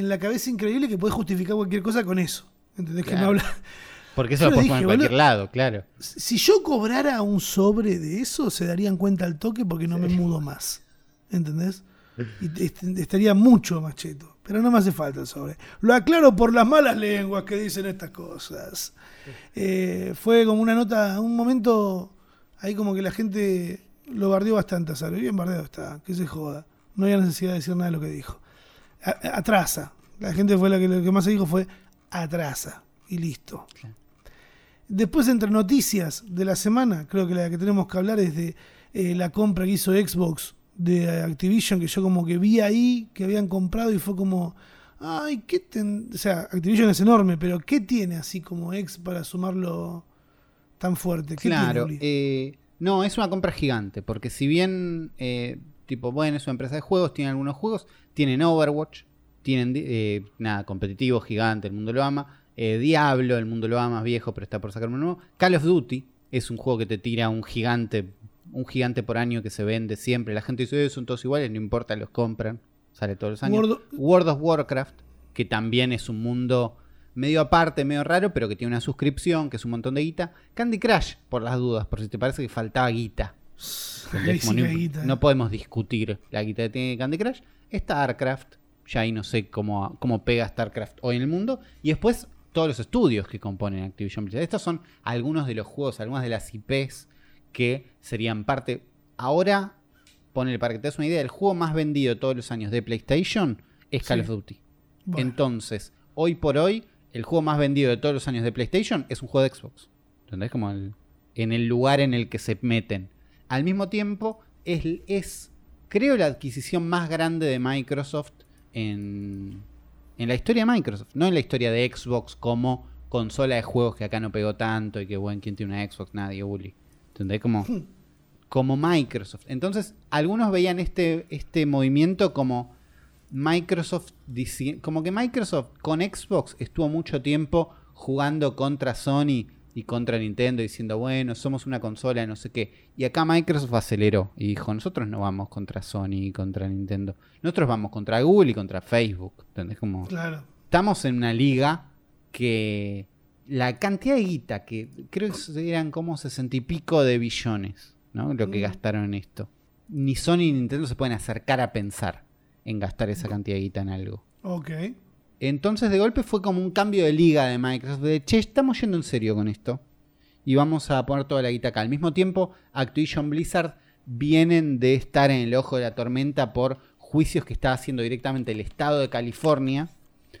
en la cabeza increíble que podés justificar cualquier cosa con eso. ¿Entendés? Que no habla. Porque eso Yo lo puedes poner en cualquier lado, claro. Si yo cobrara un sobre de eso, se darían cuenta al toque porque no me mudo más. ¿Entendés? Y est- estaría mucho más cheto. Pero no me hace falta el sobre. Lo aclaro por las malas lenguas que dicen estas cosas. Eh, fue como una nota, un momento ahí como que la gente lo bardeó bastante a Sabio. Bien bardeado está, que se joda. No había necesidad de decir nada de lo que dijo. A- atrasa. La gente fue la que lo que más se dijo fue atrasa. Y listo. Claro. Después, entre noticias de la semana, creo que la que tenemos que hablar es de eh, la compra que hizo Xbox de Activision, que yo como que vi ahí que habían comprado y fue como, ay, ¿qué ten-?" O sea, Activision es enorme, pero ¿qué tiene así como ex para sumarlo tan fuerte? ¿Qué Claro. tiene, eh, no, es una compra gigante. Porque si bien, eh, tipo, bueno, es una empresa de juegos, tiene algunos juegos, tienen Overwatch, tienen, eh, nada, competitivo, gigante, el mundo lo ama. eh, Diablo, el mundo lo ama, es viejo, pero está por sacar uno nuevo. Call of Duty es un juego que te tira un gigante, un gigante por año que se vende siempre. La gente dice, "Eh, son todos iguales, no importa, los compran. Sale todos los años. World- World of Warcraft, que también es un mundo medio aparte, medio raro, pero que tiene una suscripción, que es un montón de guita. Candy Crush, por las dudas, por si te parece que faltaba guita. No, podemos discutir la guita que tiene Candy Crush. StarCraft, ya ahí no sé cómo, cómo pega StarCraft hoy en el mundo. Y después todos los estudios que componen Activision Blizzard. Estos son algunos de los juegos, algunas de las IPs que serían parte. Ahora, ponele para que te des una idea, el juego más vendido todos los años de PlayStation es Call Sí. of Duty. Bueno, Entonces, hoy por hoy, el juego más vendido de todos los años de PlayStation es un juego de Xbox. ¿Entendés? Como el- en el lugar en el que se meten. Al mismo tiempo, es, es creo, la adquisición más grande de Microsoft en, en la historia de Microsoft. No en la historia de Xbox como consola de juegos que acá no pegó tanto y que, bueno, ¿quién tiene una Xbox? Nadie, Uli. ¿Entendés? Como, como Microsoft. Entonces, algunos veían este, este movimiento como Microsoft, como que Microsoft con Xbox estuvo mucho tiempo jugando contra Sony y contra Nintendo diciendo, bueno, somos una consola, no sé qué. Y acá Microsoft aceleró y dijo, nosotros no vamos contra Sony y contra Nintendo. Nosotros vamos contra Google y contra Facebook. ¿Entendés? Como claro. estamos en una liga que la cantidad de guita, que creo que eran como sesenta y pico de billones, ¿no? Lo que Mm. gastaron en esto. Ni Sony ni Nintendo se pueden acercar a pensar en gastar esa cantidad de guita en algo. Ok. Entonces de golpe fue como un cambio de liga de Microsoft, de che, estamos yendo en serio con esto. Y vamos a poner toda la guita acá. Al mismo tiempo, Activision Blizzard vienen de estar en el ojo de la tormenta por juicios que está haciendo directamente el Estado de California,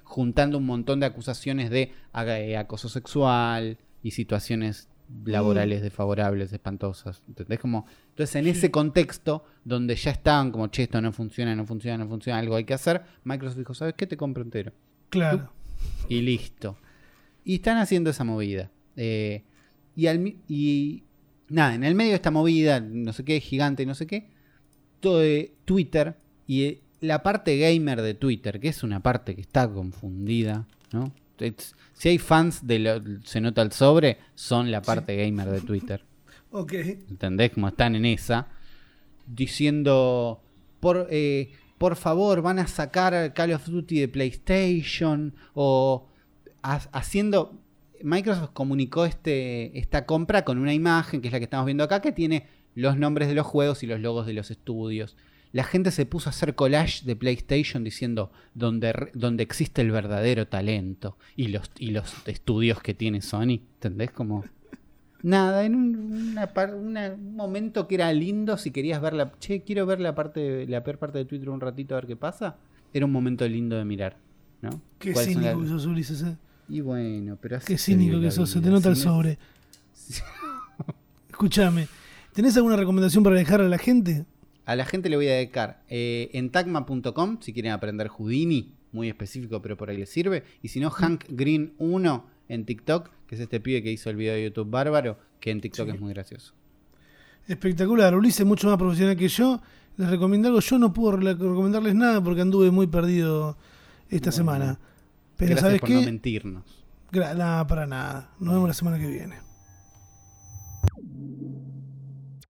juntando un montón de acusaciones de eh, acoso sexual y situaciones laborales desfavorables, espantosas. ¿Entendés? Como, entonces, en ese contexto, donde ya estaban como, che, esto no funciona, no funciona, no funciona, algo hay que hacer, Microsoft dijo, ¿sabes qué? Te compro entero. Claro. Y listo. Y están haciendo esa movida. Eh, y, al, mi- y nada, en el medio de esta movida, no sé qué, gigante, no sé qué, todo de Twitter y la parte gamer de Twitter, que es una parte que está confundida, ¿no? Si hay fans de lo, se nota el sobre, son la parte gamer de Twitter. Ok. ¿Entendés? Como están en esa. Diciendo. Por, eh, por favor, van a sacar Call of Duty de PlayStation o ha- haciendo... Microsoft comunicó este, esta compra con una imagen, que es la que estamos viendo acá, que tiene los nombres de los juegos y los logos de los estudios. La gente se puso a hacer collage de PlayStation diciendo donde, donde existe el verdadero talento y los, y los estudios que tiene Sony. ¿Entendés? Como... Nada, en un, una par- una- un momento que era lindo, si querías ver la... Che, quiero ver la, parte, la peor parte de Twitter un ratito a ver qué pasa. Era un momento lindo de mirar, ¿no? Qué ¿Cuáles son cínico que sos, Ulises. eh. Y bueno, pero así Qué cínico que sos. Se te nota el sobre. Escúchame. ¿Tenés alguna recomendación para dejar a la gente? A la gente le voy a dedicar eh, en tagma.com si quieren aprender Houdini, muy específico, pero por ahí les sirve. Y si no, Hank Green 1 en TikTok, que es este pibe que hizo el video de YouTube bárbaro, que en TikTok es muy gracioso. Espectacular. Ulises, mucho más profesional que yo. Les recomiendo algo. Yo no puedo re- recomendarles nada porque anduve muy perdido esta Bueno. semana. Pero Gracias ¿sabes por qué? no mentirnos. Gra- nada, para nada. Nos vemos la semana que viene.